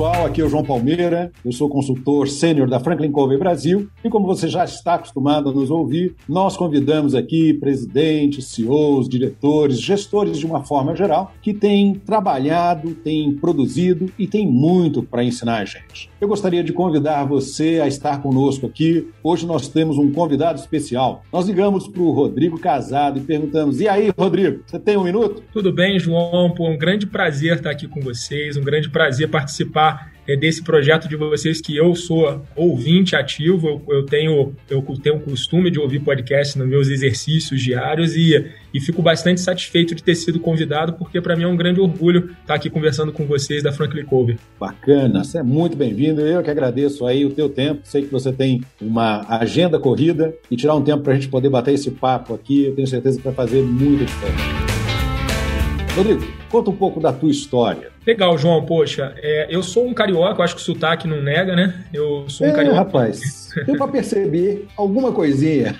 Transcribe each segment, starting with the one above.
Pessoal, aqui é o João Palmeira, eu sou consultor sênior da Franklin Covey Brasil e como você já está acostumado a nos ouvir, nós convidamos aqui presidentes, CEOs, diretores, gestores de uma forma geral que têm trabalhado, têm produzido e têm muito para ensinar a gente. Eu gostaria de convidar você a estar conosco aqui. Hoje nós temos um convidado especial. Nós ligamos para o Rodrigo Casado e perguntamos: e aí, Rodrigo, você tem um minuto? Tudo bem, João? Pô, um grande prazer estar aqui com vocês, um grande prazer participar participar é, desse projeto de vocês que eu sou ouvinte ativo, eu, eu, tenho eu tenho o costume de ouvir podcast nos meus exercícios diários e, e fico bastante satisfeito de ter sido convidado, porque para mim é um grande orgulho estar aqui conversando com vocês da Franklin Covey. Bacana, você é muito bem-vindo, eu que agradeço aí o teu tempo, sei que você tem uma agenda corrida e tirar um tempo para a gente poder bater esse papo aqui, eu tenho certeza que vai fazer muita diferença. Rodrigo, conta um pouco da tua história. Legal, João. Poxa, é, eu sou um carioca, eu acho que o sotaque não nega, né? Eu sou um é, carioca. rapaz, deu pra perceber alguma coisinha.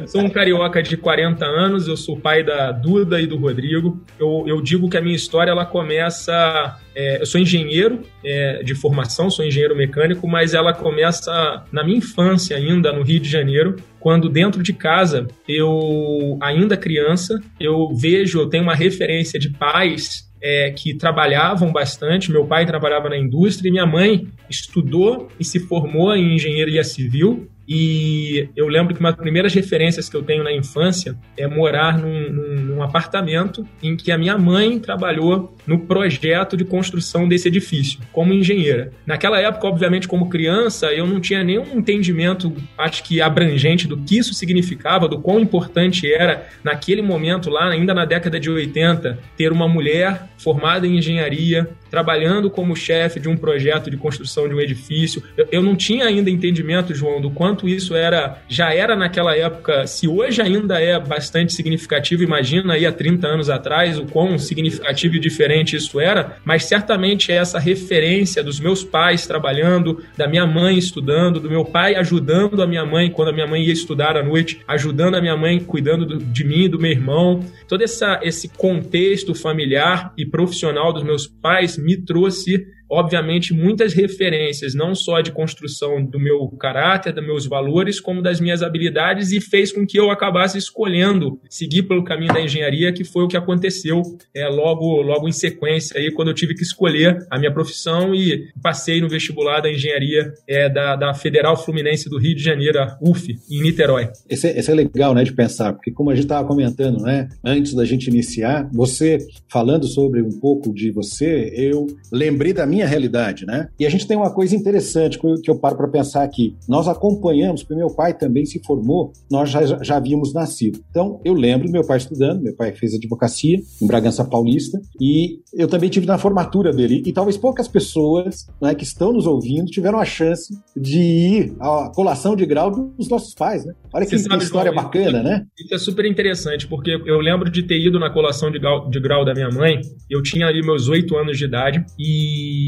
Eu sou um carioca de 40 anos, eu sou pai da Duda e do Rodrigo. Eu, eu digo que a minha história ela começa. É, eu sou engenheiro é, de formação, sou engenheiro mecânico, mas ela começa na minha infância ainda, no Rio de Janeiro, quando dentro de casa, eu, ainda criança, eu vejo, eu tenho uma referência de pais é, que trabalhavam bastante. Meu pai trabalhava na indústria e minha mãe estudou e se formou em engenharia civil. E eu lembro que uma das primeiras referências que eu tenho na infância é morar num, num, num, apartamento em que a minha mãe trabalhou no projeto de construção desse edifício, como engenheira. Naquela época, obviamente, como criança, eu não tinha nenhum entendimento, acho que abrangente, do que isso significava, do quão importante era, naquele momento lá, ainda na década de 80, ter uma mulher formada em engenharia, trabalhando como chefe de um projeto de construção de um edifício. Eu, eu não tinha ainda entendimento, João, do quanto isso era, já era naquela época, se hoje ainda é bastante significativo, imagina aí há 30 anos atrás o quão significativo e diferente isso era, mas certamente é essa referência dos meus pais trabalhando, da minha mãe estudando, do meu pai ajudando a minha mãe quando a minha mãe ia estudar à noite, ajudando a minha mãe cuidando de mim do meu irmão. Todo essa, esse contexto familiar e profissional dos meus pais me trouxe obviamente, muitas referências, não só de construção do meu caráter, dos meus valores, como das minhas habilidades, e fez com que eu acabasse escolhendo seguir pelo caminho da engenharia, que foi o que aconteceu é, logo, logo em sequência, aí, quando eu tive que escolher a minha profissão e passei no vestibular da engenharia é, da, da Federal Fluminense do Rio de Janeiro, a UF, em Niterói. Esse, esse é legal né, de pensar, porque como a gente estava comentando né, antes da gente iniciar, você falando sobre um pouco de você, eu lembrei da minha minha realidade, né? E a gente tem uma coisa interessante que eu paro para pensar aqui. Nós acompanhamos, porque meu pai também se formou, nós já, já havíamos nascido. Então, eu lembro do meu pai estudando, meu pai fez advocacia em Bragança Paulista, e eu também tive na formatura dele. E talvez poucas pessoas né, que estão nos ouvindo tiveram a chance de ir à colação de grau dos nossos pais, né? Olha que, sabe, história João, bacana, isso, né? Isso é super interessante, porque eu lembro de ter ido na colação de grau, de grau da minha mãe, eu tinha ali meus oito anos de idade, e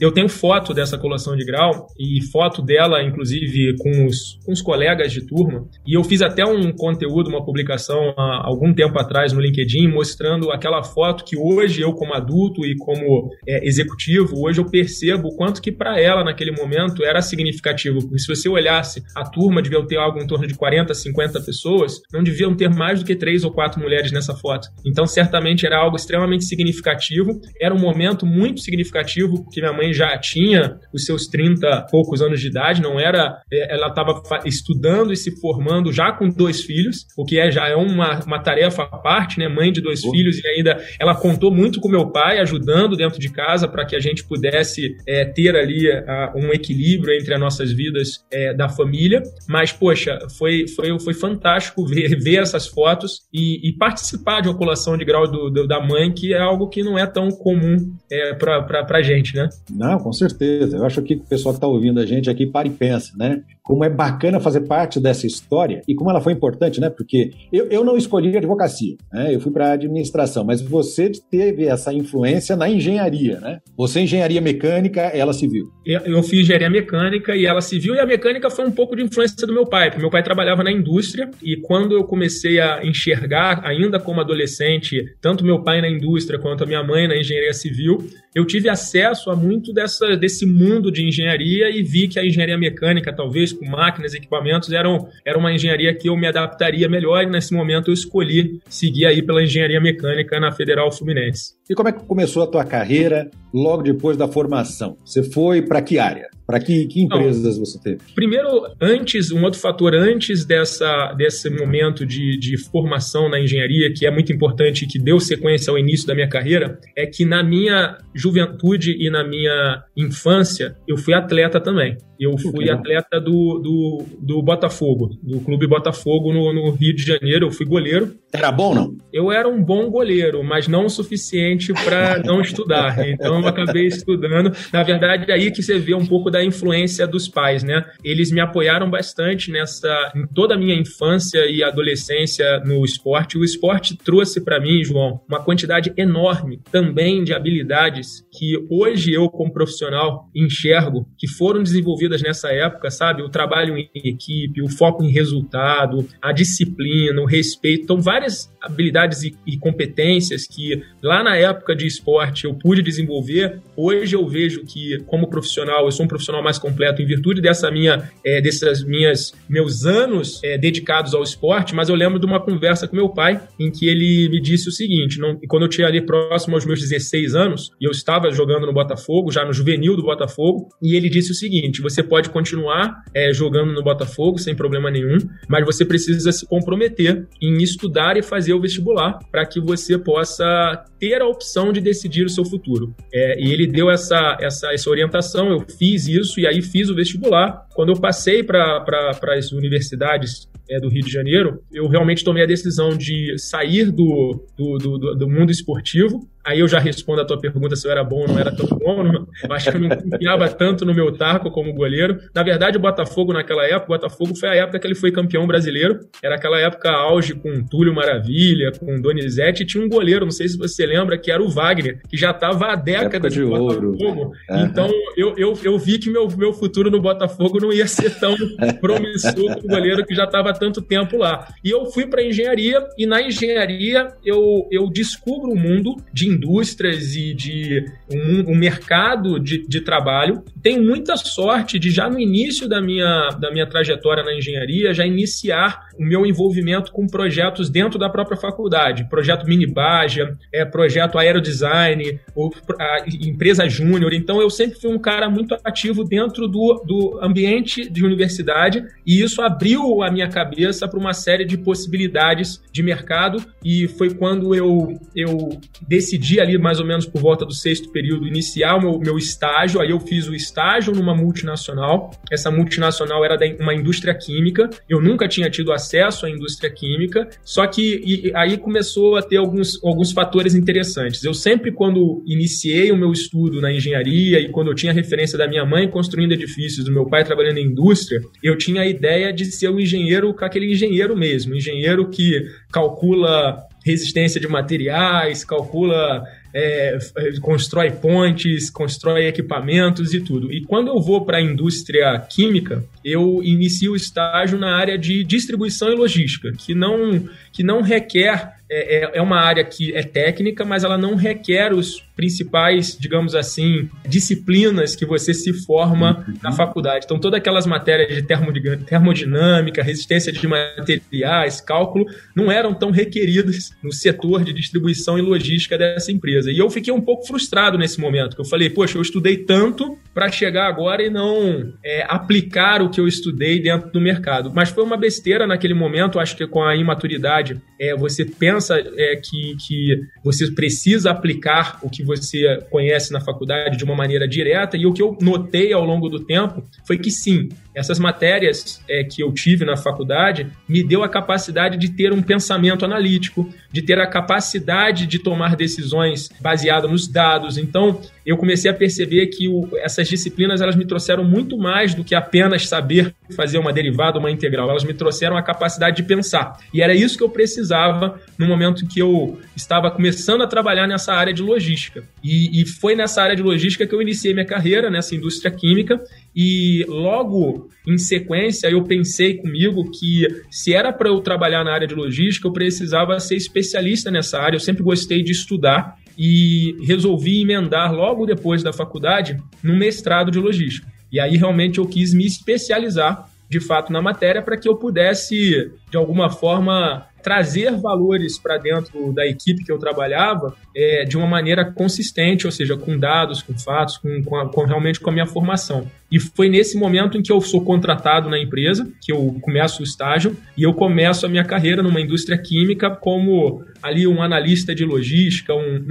eu tenho foto dessa colação de grau e foto dela, inclusive, com os, com os colegas de turma. E eu fiz até um conteúdo, uma publicação há algum tempo atrás no LinkedIn, mostrando aquela foto que hoje eu, como adulto e como é, executivo, hoje eu percebo o quanto que para ela, naquele momento, era significativo. Porque se você olhasse, a turma devia ter algo em torno de 40, 50 pessoas, não deviam ter mais do que três ou quatro mulheres nessa foto. Então, certamente era algo extremamente significativo. Era um momento muito significativo porque minha mãe já tinha os seus 30 poucos anos de idade, não era. É, ela estava estudando e se formando já com dois filhos, o que é, já é uma, uma tarefa à parte, né? Mãe de dois filhos, e ainda ela contou muito com meu pai, ajudando dentro de casa para que a gente pudesse é, ter ali a, um equilíbrio entre as nossas vidas é, da família. Mas, poxa, foi, foi, foi fantástico ver, ver essas fotos e, e participar de uma colação de grau do, do, da mãe, que é algo que não é tão comum é, para a gente, né? Não, com certeza. Eu acho que o pessoal que está ouvindo a gente aqui para e pensa, né? Como é bacana fazer parte dessa história e como ela foi importante, né? Porque eu, eu não escolhi advocacia, né? Eu fui para administração, mas você teve essa influência na engenharia, né? Você engenharia mecânica, ela civil. Eu, eu fiz engenharia mecânica e ela civil e a mecânica foi um pouco de influência do meu pai, porque meu pai trabalhava na indústria e quando eu comecei a enxergar ainda como adolescente, tanto meu pai na indústria quanto a minha mãe na engenharia civil, eu tive acesso a muito dessa, desse mundo de engenharia e vi que a engenharia mecânica, talvez máquinas equipamentos, eram, era uma engenharia que eu me adaptaria melhor e nesse momento eu escolhi seguir aí pela engenharia mecânica na Federal Fluminense. E como é que começou a tua carreira logo depois da formação? Você foi para que área? Para que, que, empresas Não, você teve? Primeiro, antes, um outro fator antes dessa, desse momento de, de formação na engenharia, que é muito importante e que deu sequência ao início da minha carreira, é que na minha juventude e na minha infância, eu fui atleta também. Eu fui atleta do, do, do, Botafogo, do Clube Botafogo no, no, Rio de Janeiro. Eu fui goleiro. Era bom, não? Eu era um bom goleiro, mas não o suficiente para não estudar. Então eu acabei estudando. Na verdade, é aí que você vê um pouco da influência dos pais, né? Eles me apoiaram bastante nessa, em toda a minha infância e adolescência no esporte. O esporte trouxe para mim, João, uma quantidade enorme também de habilidades que hoje eu, como profissional, enxergo que foram desenvolvidas nessa época, sabe? O trabalho em equipe, o foco em resultado, a disciplina, o respeito. Então, várias habilidades e, e competências que lá na época de esporte eu pude desenvolver. Hoje eu vejo que, como profissional, eu sou um profissional mais completo em virtude dessa minha, é, dessas minhas, meus anos é, dedicados ao esporte, mas eu lembro de uma conversa com meu pai em que ele me disse o seguinte, não, quando eu tinha ali próximo aos meus 16 anos, e eu estava jogando no Botafogo, já no juvenil do Botafogo, e ele disse o seguinte, você você pode continuar é, jogando no Botafogo sem problema nenhum, mas você precisa se comprometer em estudar e fazer o vestibular para que você possa ter a opção de decidir o seu futuro. É, e ele deu essa, essa, essa orientação, eu fiz isso e aí fiz o vestibular. Quando eu passei para pra, as universidades é, do Rio de Janeiro, eu realmente tomei a decisão de sair do, do, do, do mundo esportivo Aí eu já respondo a tua pergunta se eu era bom ou não era tão bom. Eu acho que eu não confiava tanto no meu taco como goleiro. Na verdade, o Botafogo naquela época, o Botafogo foi a época que ele foi campeão brasileiro. Era aquela época auge com Túlio Maravilha, com Donizete, e tinha um goleiro, não sei se você lembra, que era o Wagner, que já estava há décadas de ouro. Botafogo. Uhum. Então eu, eu, eu vi que meu, meu futuro no Botafogo não ia ser tão promissor como o goleiro que já estava há tanto tempo lá. E eu fui para engenharia, e na engenharia eu, eu descubro o um mundo de indústrias e de um, um mercado de, de, trabalho. Tenho muita sorte de já no início da minha, da minha trajetória na engenharia já iniciar o meu envolvimento com projetos dentro da própria faculdade. Projeto Minibaja, é, projeto Aerodesign, ou, a, empresa júnior. Então eu sempre fui um cara muito ativo dentro do, do ambiente de universidade e isso abriu a minha cabeça para uma série de possibilidades de mercado e foi quando eu, eu decidi decidi ali mais ou menos por volta do sexto período iniciar o meu, meu estágio. Aí eu fiz o estágio numa multinacional. Essa multinacional era de uma indústria química. Eu nunca tinha tido acesso à indústria química. Só que e, aí começou a ter alguns, alguns fatores interessantes. Eu sempre, quando iniciei o meu estudo na engenharia e quando eu tinha referência da minha mãe construindo edifícios, do meu pai trabalhando em indústria, eu tinha a ideia de ser um engenheiro, aquele engenheiro mesmo, engenheiro que calcula resistência de materiais, calcula, é, constrói pontes, constrói equipamentos e tudo. E quando eu vou para a indústria química, eu inicio o estágio na área de distribuição e logística, que não, que não requer é, é, é uma área que é técnica, mas ela não requer os principais, digamos assim, disciplinas que você se forma uhum. na faculdade. Então, todas aquelas matérias de termodinâmica, resistência de materiais, cálculo, não eram tão requeridas no setor de distribuição e logística dessa empresa. E eu fiquei um pouco frustrado nesse momento, que eu falei, poxa, eu estudei tanto para chegar agora e não é, aplicar o que eu estudei dentro do mercado. Mas foi uma besteira naquele momento, acho que com a imaturidade, é, você pensa é, que, que você precisa aplicar o que você conhece na faculdade de uma maneira direta, e o que eu notei ao longo do tempo foi que sim, essas matérias é, que eu tive na faculdade me deu a capacidade de ter um pensamento analítico, de ter a capacidade de tomar decisões baseadas nos dados. Então, eu comecei a perceber que o, essas disciplinas elas me trouxeram muito mais do que apenas saber fazer uma derivada, uma integral. Elas me trouxeram a capacidade de pensar. E era isso que eu precisava no momento que eu estava começando a trabalhar nessa área de logística. E, e foi nessa área de logística que eu iniciei minha carreira, nessa indústria química. E logo em sequência, eu pensei comigo que se era para eu trabalhar na área de logística, eu precisava ser especialista nessa área. Eu sempre gostei de estudar e resolvi emendar logo depois da faculdade no mestrado de logística. E aí realmente eu quis me especializar de fato na matéria para que eu pudesse de alguma forma trazer valores para dentro da equipe que eu trabalhava é, de uma maneira consistente, ou seja, com dados, com fatos, com, com, a, com, realmente com a minha formação. E foi nesse momento em que eu sou contratado na empresa, que eu começo o estágio, e eu começo a minha carreira numa indústria química como ali um analista de logística, um,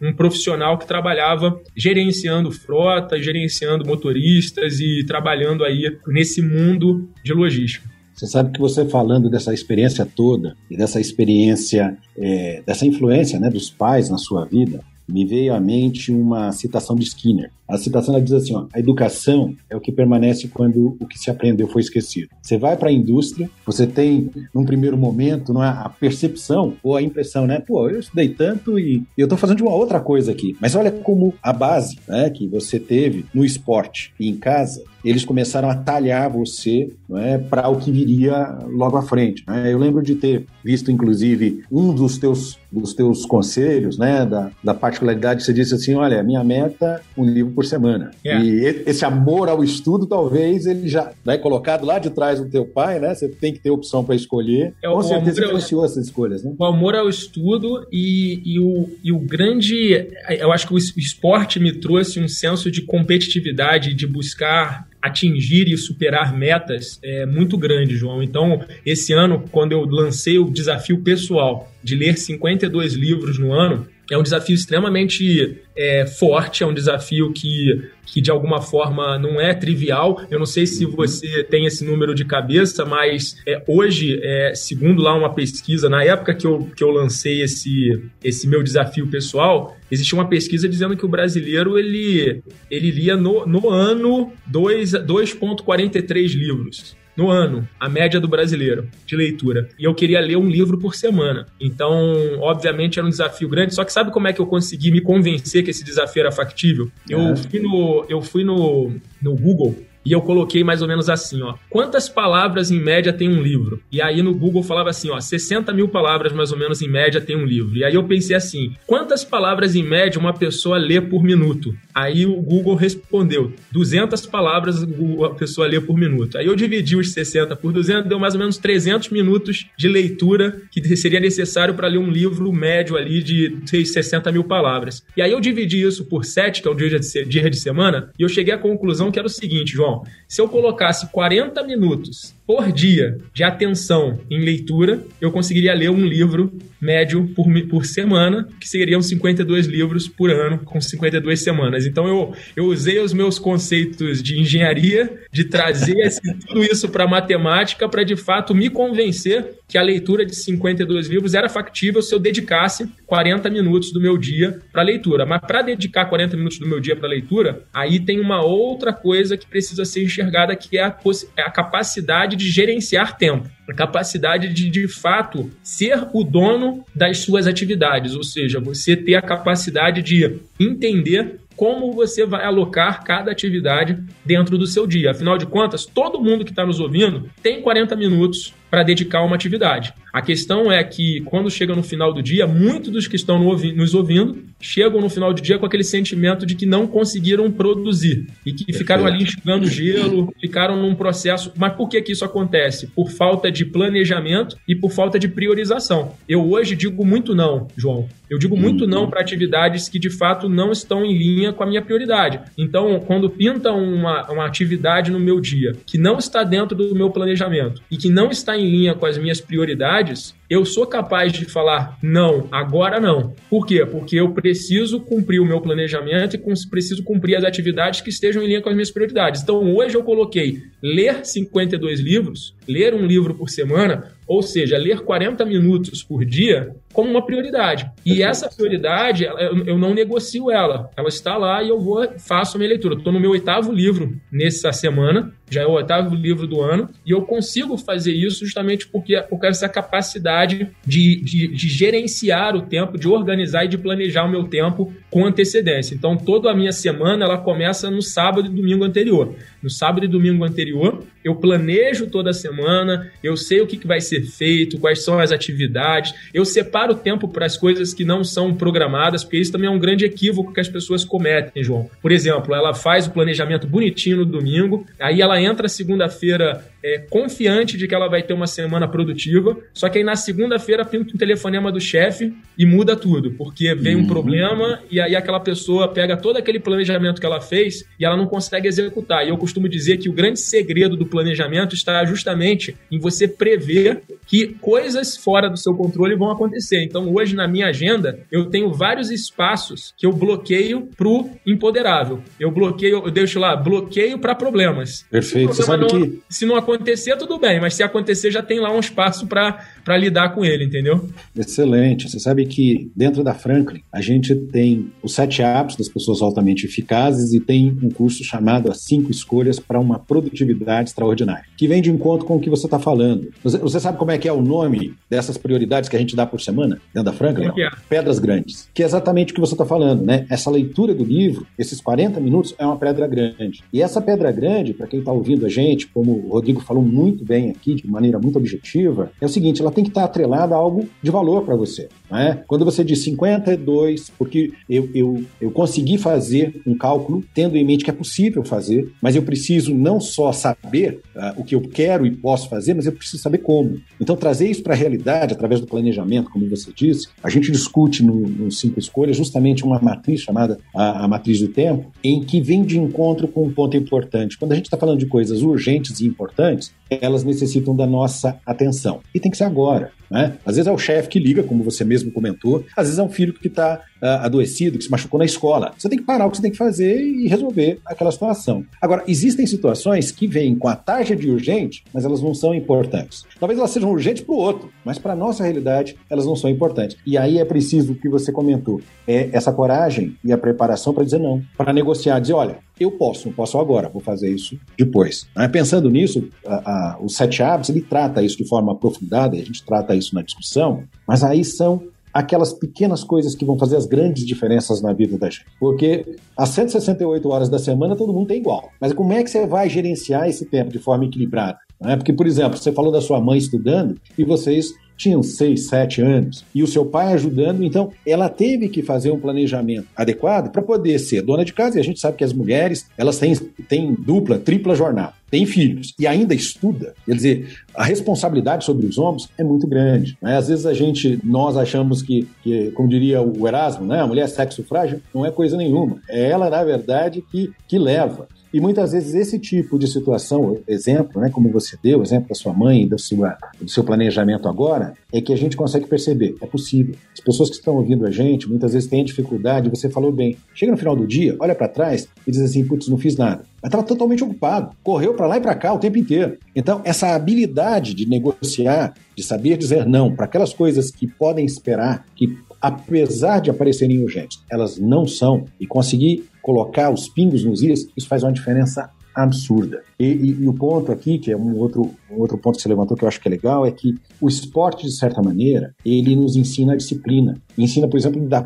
um, um profissional que trabalhava gerenciando frota, gerenciando motoristas e trabalhando aí nesse mundo de logística. Você sabe que você falando dessa experiência toda e dessa experiência, é, dessa influência né, dos pais na sua vida, me veio à mente uma citação de Skinner. A citação ela diz assim: ó, a educação é o que permanece quando o que se aprendeu foi esquecido. Você vai para a indústria, você tem, num primeiro momento, não é, a percepção ou a impressão, né? Pô, eu estudei tanto e eu estou fazendo de uma outra coisa aqui. Mas olha como a base né, que você teve no esporte e em casa eles começaram a talhar você é, para o que viria logo à frente. Né? Eu lembro de ter visto, inclusive, um dos teus, dos teus conselhos, né, da, da particularidade, você disse assim, olha, minha meta, um livro por semana. Yeah. É. E esse amor ao estudo, talvez, ele já né, colocado lá de trás do teu pai, né? Você tem que ter opção para escolher. É, Com certeza influenciou essas escolhas, né? O amor ao estudo e, e, o, e o grande... Eu acho que o esporte me trouxe um senso de competitividade, de buscar atingir e superar metas é muito grande, João. Então, esse ano, quando eu lancei o desafio pessoal de ler 52 livros no ano, é um desafio extremamente é, forte, é um desafio que, que de alguma forma não é trivial. Eu não sei se uhum. você tem esse número de cabeça, mas é, hoje, é, segundo lá uma pesquisa, na época que eu, que eu lancei esse, esse meu desafio pessoal, existia uma pesquisa dizendo que o brasileiro ele, ele lia no, no ano 2,43 livros no ano, a média do brasileiro de leitura. E eu queria ler um livro por semana. Então, obviamente, era um desafio grande. Só que sabe como é que eu consegui me convencer que esse desafio era factível? Eu é. fui no, eu fui no, no Google e eu coloquei mais ou menos assim, ó. Quantas palavras em média tem um livro? E aí no Google falava assim, ó, 60 mil palavras mais ou menos em média tem um livro. E aí eu pensei assim, quantas palavras em média uma pessoa lê por minuto? Aí o Google respondeu, 200 palavras a pessoa lê por minuto. Aí eu dividi os 60 por 200, deu mais ou menos 300 minutos de leitura que seria necessário para ler um livro médio ali de 60 mil palavras. E aí eu dividi isso por 7, que é o dia de, dia de semana, e eu cheguei à conclusão que era o seguinte, João, se eu colocasse 40 minutos por dia de atenção em leitura, eu conseguiria ler um livro médio por, por semana, que seriam 52 livros por ano, com 52 semanas. Então eu, eu usei os meus conceitos de engenharia, de trazer esse, tudo isso para matemática, para de fato me convencer que a leitura de 52 livros era factível se eu dedicasse 40 minutos do meu dia para leitura. Mas para dedicar 40 minutos do meu dia para leitura, aí tem uma outra coisa que precisa ser enxergada, que é a, é a capacidade de gerenciar tempo a capacidade de, de fato, ser o dono das suas atividades, ou seja, você ter a capacidade de entender como você vai alocar cada atividade dentro do seu dia. Afinal de contas, todo mundo que está nos ouvindo tem 40 minutos para dedicar a uma atividade. A questão é que, quando chega no final do dia, muitos dos que estão nos ouvindo chegam no final do dia com aquele sentimento de que não conseguiram produzir e que ficaram ali enxugando gelo, ficaram num processo. Mas por que, que isso acontece? Por falta de planejamento e por falta de priorização. Eu hoje digo muito não, João. Eu digo muito não uhum. para atividades que de fato não estão em linha com a minha prioridade. Então, quando pinta uma, uma atividade no meu dia que não está dentro do meu planejamento e que não está em linha com as minhas prioridades, eu sou capaz de falar não, agora não. Por quê? Porque eu preciso cumprir o meu planejamento e preciso cumprir as atividades que estejam em linha com as minhas prioridades. Então, hoje eu coloquei ler 52 livros, ler um livro por semana, ou seja, ler 40 minutos por dia, como uma prioridade. E essa prioridade, eu não negocio ela. Ela está lá e eu vou, faço a minha leitura. Estou no meu oitavo livro nessa semana, já é o oitavo livro do ano, e eu consigo fazer isso justamente porque, porque essa capacidade de, de, de gerenciar o tempo, de organizar e de planejar o meu tempo com antecedência. Então, toda a minha semana ela começa no sábado e domingo anterior. No sábado e domingo anterior, eu planejo toda semana, eu sei o que, que vai ser feito, quais são as atividades, eu separo o tempo para as coisas que não são programadas, porque isso também é um grande equívoco que as pessoas cometem, João. Por exemplo, ela faz o planejamento bonitinho no domingo, aí ela entra segunda-feira é, confiante de que ela vai ter uma semana produtiva, só que aí na segunda-feira pinta um telefonema do chefe e muda tudo, porque vem um uhum. problema e aí aquela pessoa pega todo aquele planejamento que ela fez e ela não consegue executar. E eu costumo dizer que o grande segredo do planejamento está justamente em você prever que coisas fora do seu controle vão acontecer. Então, hoje na minha agenda, eu tenho vários espaços que eu bloqueio pro impoderável. Eu bloqueio, eu deixo lá, bloqueio para problemas. Perfeito. Você sabe não, que... se não acontecer, tudo bem, mas se acontecer, já tem lá um espaço para lidar com ele, entendeu? Excelente. Você sabe que dentro da Franklin, a gente tem os sete hábitos das pessoas altamente eficazes e tem um curso chamado As Cinco Escolhas para uma Produtividade Extraordinária, que vem de encontro com o que você está falando. Você, você, sabe como é que é o nome dessas prioridades que a gente dá por semana dentro da Franklin? É? Pedras Grandes, que é exatamente o que você está falando, né? Essa leitura do livro, esses 40 minutos, é uma pedra grande. E essa pedra grande, para quem está ouvindo a gente, como o Rodrigo falou muito bem aqui, de maneira muito objetiva, é o seguinte: ela tem que estar atrelada a algo de valor para você. Né? Quando você diz 52, porque eu, eu, eu consegui fazer um cálculo tendo em mente que é possível fazer, mas eu preciso não só saber uh, o que eu quero e posso fazer, mas eu preciso saber como. Então, trazer isso para a realidade através do planejamento, como você disse, a gente discute no, no Cinco Escolhas justamente uma matriz chamada a, a matriz do tempo, em que vem de encontro com um ponto importante. Quando a gente está falando de coisas urgentes e importantes, elas necessitam da nossa atenção. E tem que ser agora. agora. Né? Às vezes é o chefe que liga, como você mesmo comentou, às vezes é um filho que está uh, adoecido, que se machucou na escola. Você tem que parar o que você tem que fazer e resolver aquela situação. Agora, existem situações que vêm com a taxa de urgente, mas elas não são importantes. Talvez elas sejam urgentes para o outro, mas para a nossa realidade elas não são importantes. E aí é preciso o que você comentou, é essa coragem e a preparação para dizer não, para negociar, dizer, olha, eu posso, não posso agora, vou fazer isso depois. Né? Pensando nisso, a, a, o Sete Hábitos, ele trata isso de forma aprofundada, a gente trata isso na discussão, mas aí são aquelas pequenas coisas que vão fazer as grandes diferenças na vida da gente. Porque as 168 horas da semana todo mundo tem igual. Mas como é que você vai gerenciar esse tempo de forma equilibrada? Né? Porque, por exemplo, você falou da sua mãe estudando e vocês tinham seis, sete anos, e o seu pai ajudando, então ela teve que fazer um planejamento adequado para poder ser dona de casa, e a gente sabe que as mulheres, elas têm, têm dupla, tripla jornada, têm filhos e ainda estuda, quer dizer, a responsabilidade sobre os ombros é muito grande. Né? Às vezes a gente, nós achamos que, que, como diria o Erasmo, né? a mulher é sexo frágil, não é coisa nenhuma. É ela, na verdade, que, que leva. E muitas vezes esse tipo de situação, exemplo, né, como você deu, exemplo da sua mãe, do seu, do seu planejamento agora, é que a gente consegue perceber, é possível. As pessoas que estão ouvindo a gente, muitas vezes têm dificuldade, você falou bem, chega no final do dia, olha para trás e diz assim, putz, não fiz nada. Mas estava totalmente ocupado, correu para lá e para cá o tempo inteiro. Então, essa habilidade de negociar, de saber dizer não para aquelas coisas que podem esperar, que apesar de aparecerem urgentes, elas não são, e conseguir colocar os pingos nos is, isso faz uma diferença absurda. E, e, e, o ponto aqui, que é um outro, um outro ponto que você levantou que eu acho que é legal, é que o esporte, de certa maneira, ele nos ensina a disciplina. Ensina, por exemplo, a lidar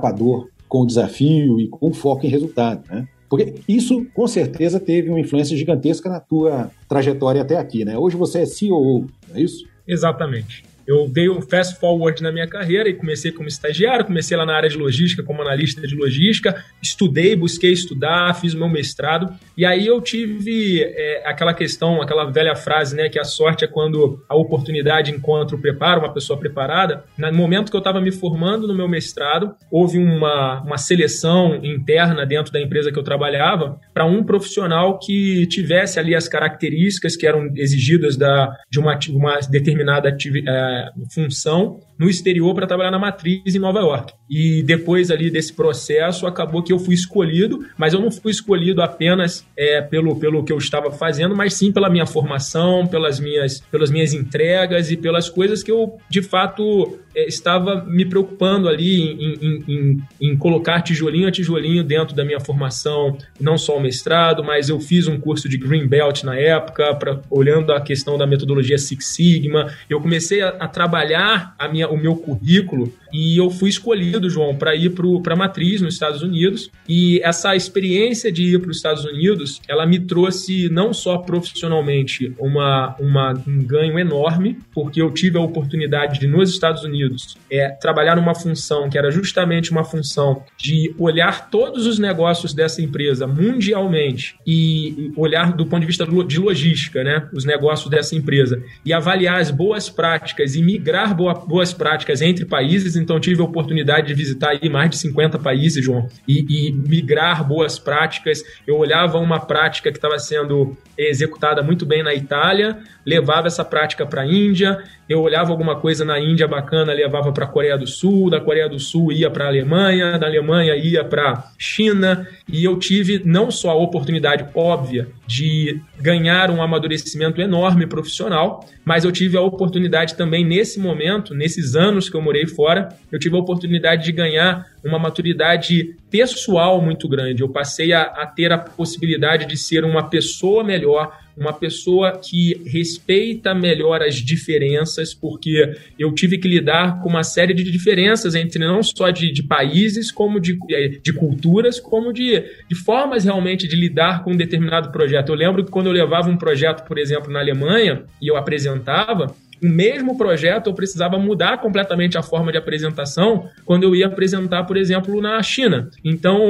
com o desafio e com foco em resultado, né? Porque isso, com certeza, teve uma influência gigantesca na tua trajetória até aqui, né? Hoje você é CEO, não é isso? Exatamente. Eu dei um fast forward na minha carreira e comecei como estagiário, comecei lá na área de logística, como analista de logística, estudei, busquei estudar, fiz meu mestrado, e aí eu tive é, aquela questão, aquela velha frase, né, que a sorte é quando a oportunidade encontra o preparo, uma pessoa preparada. No momento que eu estava me formando no meu mestrado, houve uma, uma seleção interna dentro da empresa que eu trabalhava para um profissional que tivesse ali as características que eram exigidas da, de uma, uma determinada atividade, é, função no exterior para trabalhar na matriz em Nova York. E depois ali desse processo, acabou que eu fui escolhido, mas eu não fui escolhido apenas é, pelo, pelo que eu estava fazendo, mas sim pela minha formação, pelas minhas, pelas minhas entregas e pelas coisas que eu, de fato, é, estava me preocupando ali em, em, em, em, colocar tijolinho a tijolinho dentro da minha formação, não só o mestrado, mas eu fiz um curso de Green Belt na época, pra, olhando a questão da metodologia Six Sigma. Eu comecei a, a trabalhar a minha, o meu currículo e eu fui escolhido, João, para ir para matriz nos Estados Unidos. E essa experiência de ir para os Estados Unidos, ela me trouxe não só profissionalmente uma, uma, um ganho enorme, porque eu tive a oportunidade de, nos Estados Unidos, é, trabalhar numa função que era justamente uma função de olhar todos os negócios dessa empresa mundialmente e olhar do ponto de vista de logística, né, os negócios dessa empresa, e avaliar as boas práticas e migrar boa, boas práticas entre países então tive a oportunidade de visitar aí mais de 50 países, João, e, e migrar boas práticas. Eu olhava uma prática que estava sendo executada muito bem na Itália, levava essa prática para a Índia, eu olhava alguma coisa na Índia bacana, levava para a Coreia do Sul, da Coreia do Sul ia para a Alemanha, da Alemanha ia para China, e eu tive não só a oportunidade óbvia de ganhar um amadurecimento enorme profissional, mas eu tive a oportunidade também nesse momento, nesses anos que eu morei fora, eu tive a oportunidade de ganhar uma maturidade pessoal muito grande. Eu passei a, a ter a possibilidade de ser uma pessoa melhor, uma pessoa que respeita melhor as diferenças, porque eu tive que lidar com uma série de diferenças entre não só de, de países, como de, de culturas, como de, de formas realmente de lidar com um determinado projeto. Eu lembro que quando eu levava um projeto, por exemplo, na Alemanha, e eu apresentava, o mesmo projeto eu precisava mudar completamente a forma de apresentação quando eu ia apresentar, por exemplo, na China. Então,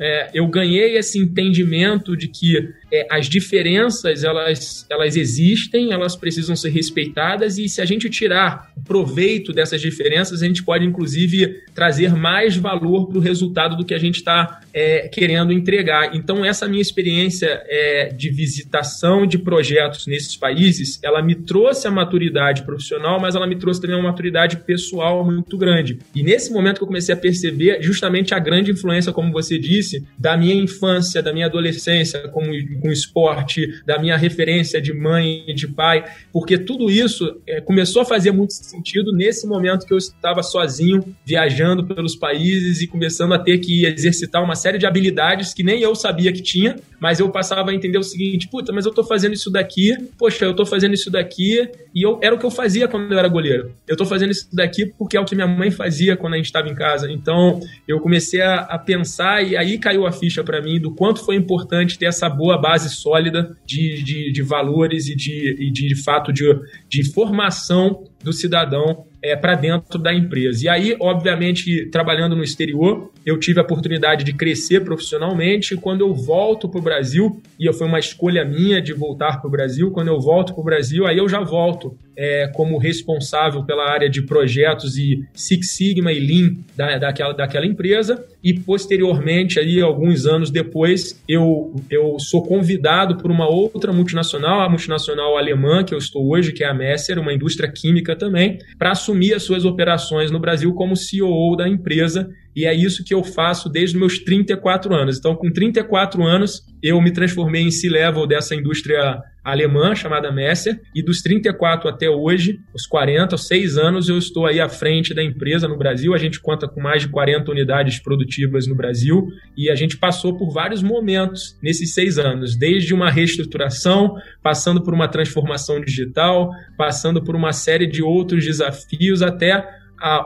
é, eu ganhei esse entendimento de que é, as diferenças elas, elas existem, elas precisam ser respeitadas e se a gente tirar proveito dessas diferenças, a gente pode inclusive trazer mais valor para o resultado do que a gente está é, querendo entregar. Então, essa minha experiência é, de visitação de projetos nesses países, ela me trouxe a maturidade profissional, mas ela me trouxe também uma maturidade pessoal muito grande. E nesse momento que eu comecei a perceber justamente a grande influência, como você disse, da minha infância, da minha adolescência, como com esporte, da minha referência de mãe e de pai, porque tudo isso é, começou a fazer muito sentido nesse momento que eu estava sozinho, viajando pelos países e começando a ter que exercitar uma série de habilidades que nem eu sabia que tinha, mas eu passava a entender o seguinte: puta, mas eu tô fazendo isso daqui, poxa, eu tô fazendo isso daqui, e eu, era o que eu fazia quando eu era goleiro. Eu tô fazendo isso daqui porque é o que minha mãe fazia quando a gente estava em casa. Então eu comecei a, a pensar, e aí caiu a ficha para mim do quanto foi importante ter essa boa base base sólida de, de, de valores e de, e de, de fato de, de formação do cidadão é, para dentro da empresa. E aí, obviamente, trabalhando no exterior, eu tive a oportunidade de crescer profissionalmente. Quando eu volto para o Brasil, e foi uma escolha minha de voltar para o Brasil, quando eu volto para o Brasil, aí eu já volto é, como responsável pela área de projetos e Six Sigma e Lean da, daquela, daquela empresa. E posteriormente, aí, alguns anos depois, eu, eu sou convidado por uma outra multinacional, a multinacional alemã que eu estou hoje, que é a Messer, uma indústria química também, para assumir as suas operações no Brasil como CEO da empresa, e é isso que eu faço desde meus 34 anos. Então, com 34 anos, eu me transformei em C-level dessa indústria alemã chamada Messer, e dos 34 até hoje, os 40, os 6 anos, eu estou aí à frente da empresa no Brasil. A gente conta com mais de 40 unidades produtivas no Brasil e a gente passou por vários momentos nesses seis anos, desde uma reestruturação, passando por uma transformação digital, passando por uma série de outros desafios, até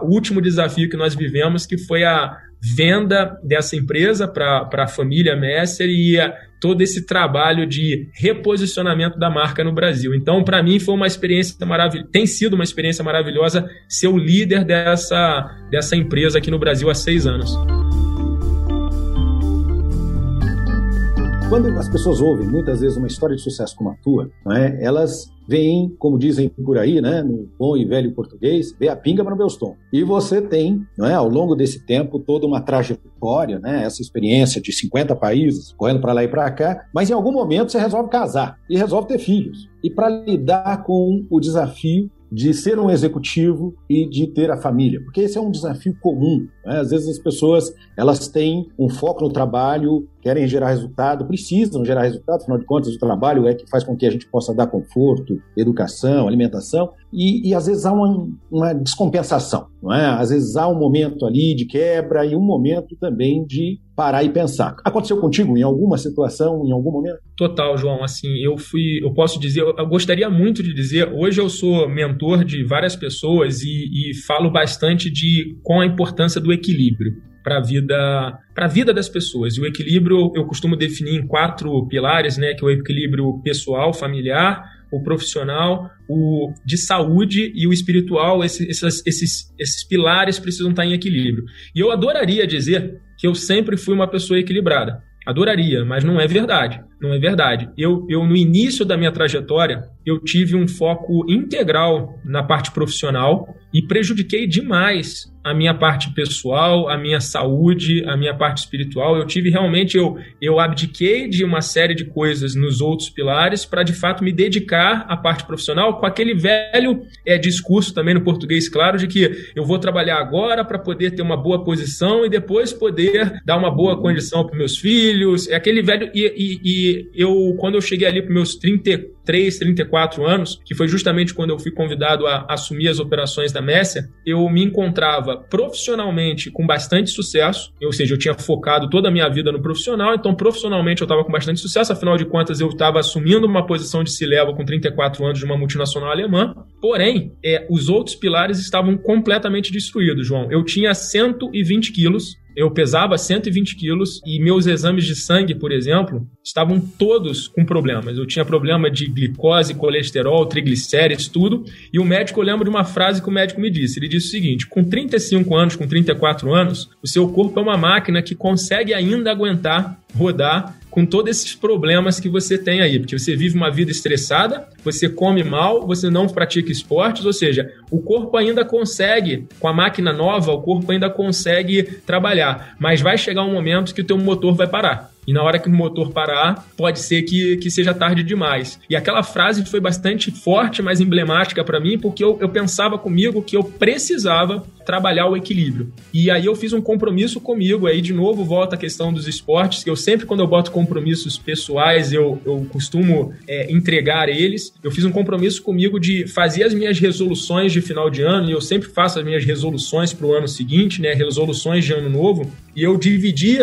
o último desafio que nós vivemos, que foi a venda dessa empresa para a família Messer e a, todo esse trabalho de reposicionamento da marca no Brasil. Então, para mim, foi uma experiência maravilhosa, tem sido uma experiência maravilhosa ser o líder dessa, dessa empresa aqui no Brasil há seis anos. Quando as pessoas ouvem muitas vezes uma história de sucesso como a tua, é? elas veem, como dizem por aí, né, no bom e velho português, vê a pinga para não ver os tom. E você tem, não é, ao longo desse tempo, toda uma trajetória, né, essa experiência de 50 países, correndo para lá e para cá, mas em algum momento você resolve casar e resolve ter filhos. E para lidar com o desafio de ser um executivo e de ter a família, porque esse é um desafio comum. Né? Às vezes as pessoas elas têm um foco no trabalho, querem gerar resultado, precisam gerar resultado, afinal de contas o trabalho é que faz com que a gente possa dar conforto, educação, alimentação, e, e às vezes há uma, uma descompensação, não é? Às vezes há um momento ali de quebra e um momento também de parar e pensar. Aconteceu contigo em alguma situação, em algum momento? Total, João. Assim, eu fui, eu posso dizer, eu gostaria muito de dizer, hoje eu sou mentor de várias pessoas e, e falo bastante de com a importância do equilíbrio para a vida para a vida das pessoas. E o equilíbrio eu costumo definir em quatro pilares, né, que é o equilíbrio pessoal, familiar, o profissional, o de saúde e o espiritual. Esses, esses, esses, pilares precisam estar em equilíbrio. E eu adoraria dizer que eu sempre fui uma pessoa equilibrada. Adoraria, mas não é verdade. Não é verdade. Eu, eu, no início da minha trajetória, eu tive um foco integral na parte profissional e prejudiquei demais a minha parte pessoal, a minha saúde, a minha parte espiritual. Eu tive realmente, eu, eu abdiquei de uma série de coisas nos outros pilares para de fato me dedicar à parte profissional com aquele velho é, discurso também no português, claro, de que eu vou trabalhar agora para poder ter uma boa posição e depois poder dar uma boa condição para meus filhos. É aquele velho. E, e, e eu, quando eu cheguei ali para meus 33, 34 anos, que foi justamente quando eu fui convidado a assumir as operações da Messia, eu me encontrava profissionalmente com bastante sucesso, ou seja, eu tinha focado toda a minha vida no profissional, então profissionalmente eu estava com bastante sucesso, afinal de contas eu estava assumindo uma posição de C-Level com 34 anos de uma multinacional alemã, porém, é, os outros pilares estavam completamente destruídos, João. Eu tinha 120 quilos, eu pesava 120 quilos e meus exames de sangue, por exemplo, estavam todos com problemas. Eu tinha problema de glicose, colesterol, triglicérides, tudo. E o médico, eu lembro de uma frase que o médico me disse. Ele disse o seguinte: com 35 anos, com 34 anos, o seu corpo é uma máquina que consegue ainda aguentar rodar com todos esses problemas que você tem aí, porque você vive uma vida estressada, você come mal, você não pratica esportes, ou seja, o corpo ainda consegue, com a máquina nova, o corpo ainda consegue trabalhar, mas vai chegar um momento que o teu motor vai parar. E na hora que o motor parar, pode ser que, que seja tarde demais. E aquela frase foi bastante forte, mas emblemática para mim, porque eu, eu pensava comigo que eu precisava trabalhar o equilíbrio. E aí eu fiz um compromisso comigo, aí de novo volta a questão dos esportes, que eu sempre, quando eu boto compromissos pessoais, eu, eu costumo é, entregar eles. Eu fiz um compromisso comigo de fazer as minhas resoluções de final de ano, e eu sempre faço as minhas resoluções para o ano seguinte, né, resoluções de ano novo, e eu dividi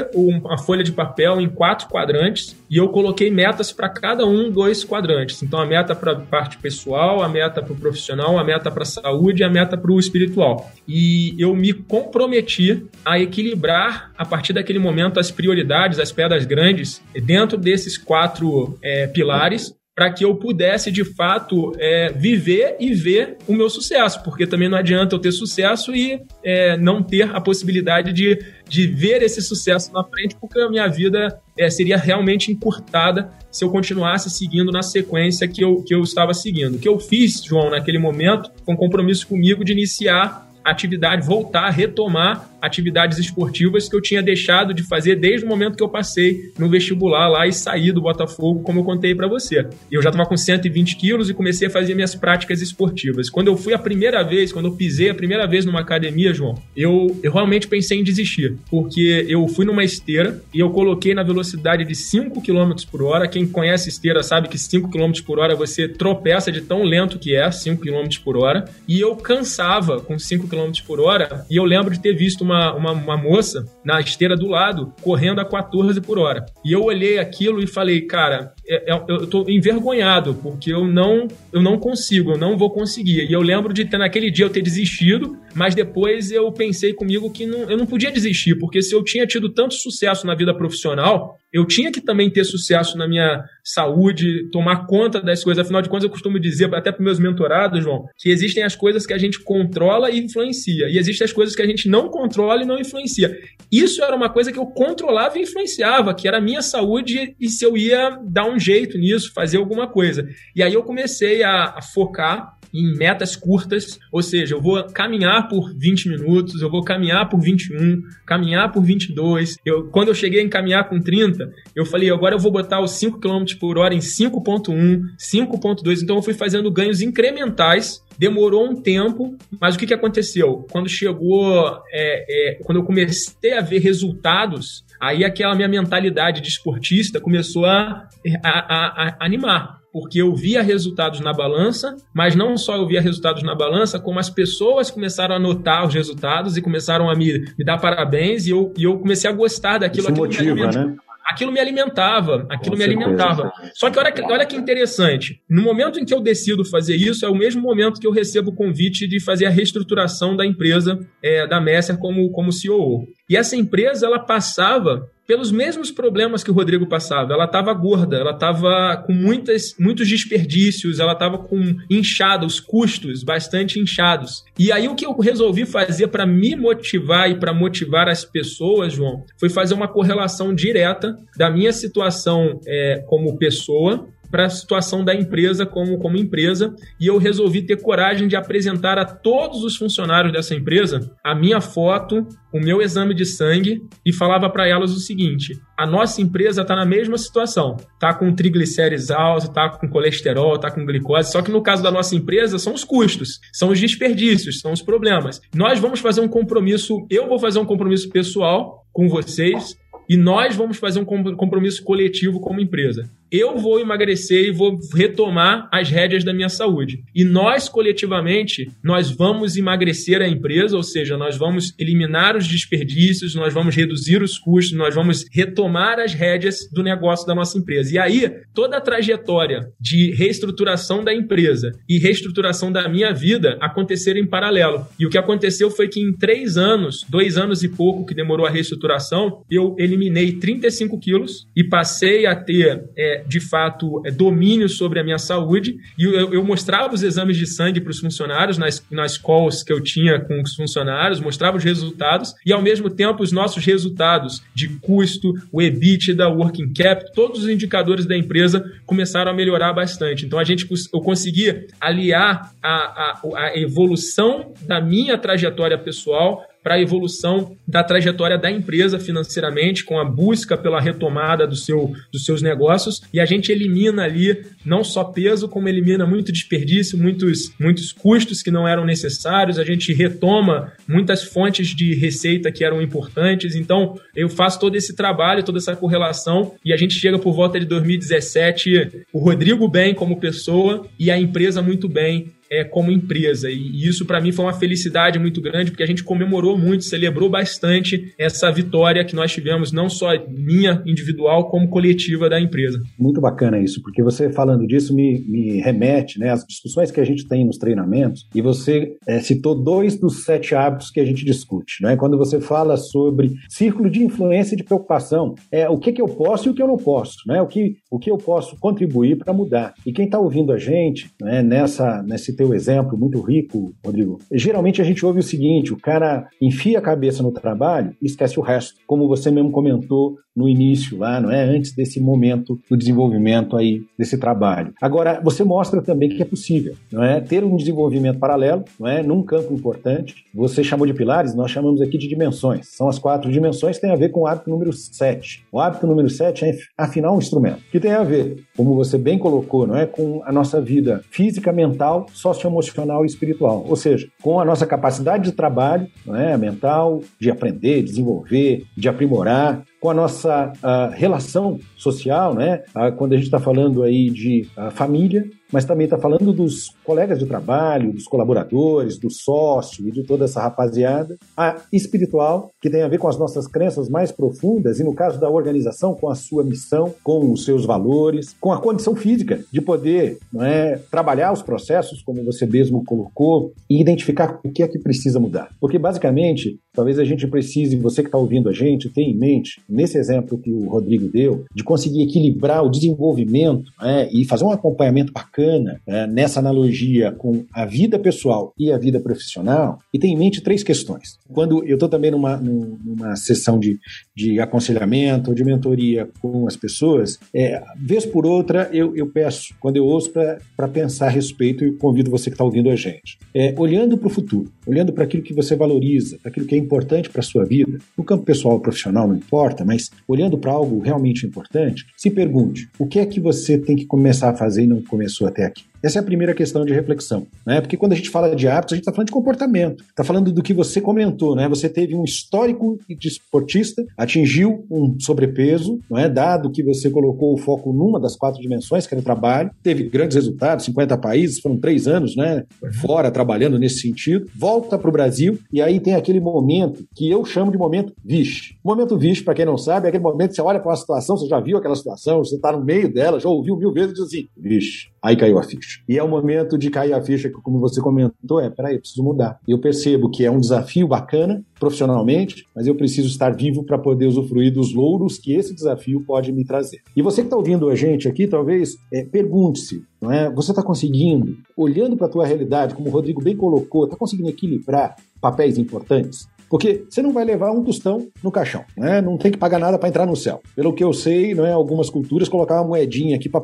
a folha de papel em quatro quadrantes e eu coloquei metas para cada um dois quadrantes. Então, a meta para a parte pessoal, a meta para o profissional, a meta para a saúde e a meta para o espiritual. E eu me comprometi a equilibrar, a partir daquele momento, as prioridades, as pedras grandes, dentro desses quatro é, pilares, para que eu pudesse de fato é, viver e ver o meu sucesso, porque também não adianta eu ter sucesso e é, não ter a possibilidade de, de ver esse sucesso na frente, porque a minha vida é, seria realmente encurtada se eu continuasse seguindo na sequência que eu, que eu estava seguindo. O que eu fiz, João, naquele momento, foi um compromisso comigo de iniciar atividade, voltar a retomar atividades esportivas que eu tinha deixado de fazer desde o momento que eu passei no vestibular lá e saí do Botafogo, como eu contei para você. Eu já estava com 120 quilos e comecei a fazer minhas práticas esportivas. Quando eu fui a primeira vez, quando eu pisei a primeira vez numa academia, João, eu, eu realmente pensei em desistir, porque eu fui numa esteira e eu coloquei na velocidade de 5 km por hora. Quem conhece esteira sabe que 5 km por hora você tropeça de tão lento que é, 5 km por hora, e eu cansava com 5 km por hora, e eu lembro de ter visto uma uma, uma, uma, moça na esteira do lado, correndo a 14 por hora. E eu olhei aquilo e falei, cara, é, é, eu tô envergonhado, porque eu não, eu não consigo, eu não vou conseguir. E eu lembro de ter, naquele dia eu ter desistido, mas depois eu pensei comigo que não, eu não podia desistir, porque se eu tinha tido tanto sucesso na vida profissional, eu tinha que também ter sucesso na minha saúde, tomar conta das coisas. Afinal de contas, eu costumo dizer, até para meus mentorados, João, que existem as coisas que a gente controla e influencia, e existem as coisas que a gente não controla e não influencia. Isso era uma coisa que eu controlava e influenciava, que era a minha saúde e se eu ia dar um jeito nisso, fazer alguma coisa. E aí eu comecei a, a focar em metas curtas, ou seja, eu vou caminhar por 20 minutos, eu vou caminhar por 21, caminhar por 22. Eu, quando eu cheguei em caminhar com 30, eu falei, agora eu vou botar os 5 km por hora em 5.1, 5.2. Então eu fui fazendo ganhos incrementais demorou um tempo, mas o que, que aconteceu? Quando chegou, é, é, quando eu comecei a ver resultados, aí aquela minha mentalidade de esportista começou a, a, a, a animar porque eu via resultados na balança, mas não só eu via resultados na balança, como as pessoas começaram a notar os resultados e começaram a me, me dar parabéns e eu, e eu comecei a gostar daquilo. Isso motiva, né? aquilo me alimentava, aquilo Com me certeza. alimentava. Só que olha, que olha que interessante, no momento em que eu decido fazer isso, é o mesmo momento que eu recebo o convite de fazer a reestruturação da empresa é, da Messer como, como CEO. E essa empresa, ela passava pelos mesmos problemas que o Rodrigo passava. Ela estava gorda, ela estava com muitas, muitos desperdícios, ela estava com inchada, os custos bastante inchados. E aí o que eu resolvi fazer para me motivar e para motivar as pessoas, João, foi fazer uma correlação direta da minha situação é, como pessoa para a situação da empresa como, como empresa e eu resolvi ter coragem de apresentar a todos os funcionários dessa empresa a minha foto, o meu exame de sangue e falava para elas o seguinte: a nossa empresa está na mesma situação, está com triglicérides altos, está com colesterol, está com glicose, só que no caso da nossa empresa são os custos, são os desperdícios, são os problemas. Nós vamos fazer um compromisso, eu vou fazer um compromisso pessoal com vocês e nós vamos fazer um compromisso coletivo como empresa eu vou emagrecer e vou retomar as rédeas da minha saúde. E nós, coletivamente, nós vamos emagrecer a empresa, ou seja, nós vamos eliminar os desperdícios, nós vamos reduzir os custos, nós vamos retomar as rédeas do negócio da nossa empresa. E aí, toda a trajetória de reestruturação da empresa e reestruturação da minha vida aconteceram em paralelo. E o que aconteceu foi que em três anos, dois anos e pouco que demorou a reestruturação, eu eliminei 35 quilos e passei a ter é, de fato, é, domínio sobre a minha saúde. E eu, eu mostrava os exames de sangue para os funcionários, nas, nas calls que eu tinha com os funcionários, mostrava os resultados e, ao mesmo tempo, os nossos resultados de custo, o EBITDA, o working capital, todos os indicadores da empresa começaram a melhorar bastante. Então, a gente, eu consegui aliar a, a, a evolução da minha trajetória pessoal para a evolução da trajetória da empresa financeiramente, com a busca pela retomada do seu, dos seus negócios. E a gente elimina ali não só peso, como elimina muito desperdício, muitos, muitos custos que não eram necessários. A gente retoma muitas fontes de receita que eram importantes. Então, eu faço todo esse trabalho, toda essa correlação, e a gente chega por volta de 2017, o Rodrigo bem como pessoa e a empresa muito bem é, como empresa. E isso, para mim, foi uma felicidade muito grande, porque a gente comemorou muito, celebrou bastante essa vitória que nós tivemos, não só minha individual, como coletiva da empresa. Muito bacana isso, porque você falando disso me, me remete né, às discussões que a gente tem nos treinamentos, e você é, citou dois dos sete hábitos que a gente discute. Né? Quando você fala sobre círculo de influência e de preocupação, é o que, que eu posso e o que eu não posso, né? o, que, o que eu posso contribuir para mudar. E quem está ouvindo a gente né, nessa, nesse teu exemplo muito rico, Rodrigo, geralmente a gente ouve o seguinte: o cara enfia a cabeça no trabalho e esquece o resto. Como você mesmo comentou no início lá, não é? Antes desse momento do desenvolvimento aí desse trabalho. Agora, você mostra também que é possível, não é? Ter um desenvolvimento paralelo, não é? Num campo importante. Você chamou de pilares, nós chamamos aqui de dimensões. São as quatro dimensões, tem a ver com o hábito número 7. O hábito número 7 é afinal um instrumento que tem a ver, como você bem colocou, não é, com a nossa vida física, mental, socioemocional e espiritual. Ou seja, com a nossa capacidade de trabalho, não é, mental, de aprender, desenvolver, de aprimorar, com a nossa uh, relação social, né? Uh, quando a gente está falando aí de uh, família, mas também está falando dos colegas de trabalho, dos colaboradores, do sócio e de toda essa rapaziada. A espiritual, que tem a ver com as nossas crenças mais profundas, e no caso da organização, com a sua missão, com os seus valores, com a condição física de poder não é, trabalhar os processos, como você mesmo colocou, e identificar o que é que precisa mudar. Porque, basicamente, talvez a gente precise, você que está ouvindo a gente, tenha em mente, nesse exemplo que o Rodrigo deu, de conseguir equilibrar o desenvolvimento é, e fazer um acompanhamento bacana é, nessa analogia com a vida pessoal e a vida profissional, e tem em mente três questões. Quando eu estou também numa, numa sessão de, de aconselhamento ou de mentoria com as pessoas, é, vez por outra eu, eu peço, quando eu ouço, para pensar a respeito e convido você que está ouvindo a gente. É, olhando para o futuro, olhando para aquilo que você valoriza, para aquilo que é importante para a sua vida, no campo pessoal ou profissional não importa, mas olhando para algo realmente importante, se pergunte o que é que você tem que começar a fazer e não começou até aqui. Essa é a primeira questão de reflexão, né? Porque quando a gente fala de hábitos, a gente está falando de comportamento, está falando do que você comentou, né? Você teve um histórico de esportista, atingiu um sobrepeso, não é? Dado que você colocou o foco numa das quatro dimensões, que era o trabalho, teve grandes resultados, 50 países, foram três anos, né? Fora trabalhando nesse sentido, volta para o Brasil e aí tem aquele momento que eu chamo de momento vixe. Momento vixe, para quem não sabe, é aquele momento que você olha para uma situação, você já viu aquela situação, você está no meio dela, já ouviu mil vezes e diz assim, vixe, aí caiu a ficha. E é o momento de cair a ficha que, como você comentou, é, peraí, preciso mudar. Eu percebo que é um desafio bacana profissionalmente, mas eu preciso estar vivo para poder usufruir dos louros que esse desafio pode me trazer. E você que está ouvindo a gente aqui, talvez é, pergunte-se, não é? Você está conseguindo, olhando para a tua realidade, como o Rodrigo bem colocou, está conseguindo equilibrar papéis importantes? Porque você não vai levar um tostão no caixão, né? Não tem que pagar nada para entrar no céu. Pelo que eu sei, não é algumas culturas colocar uma moedinha aqui para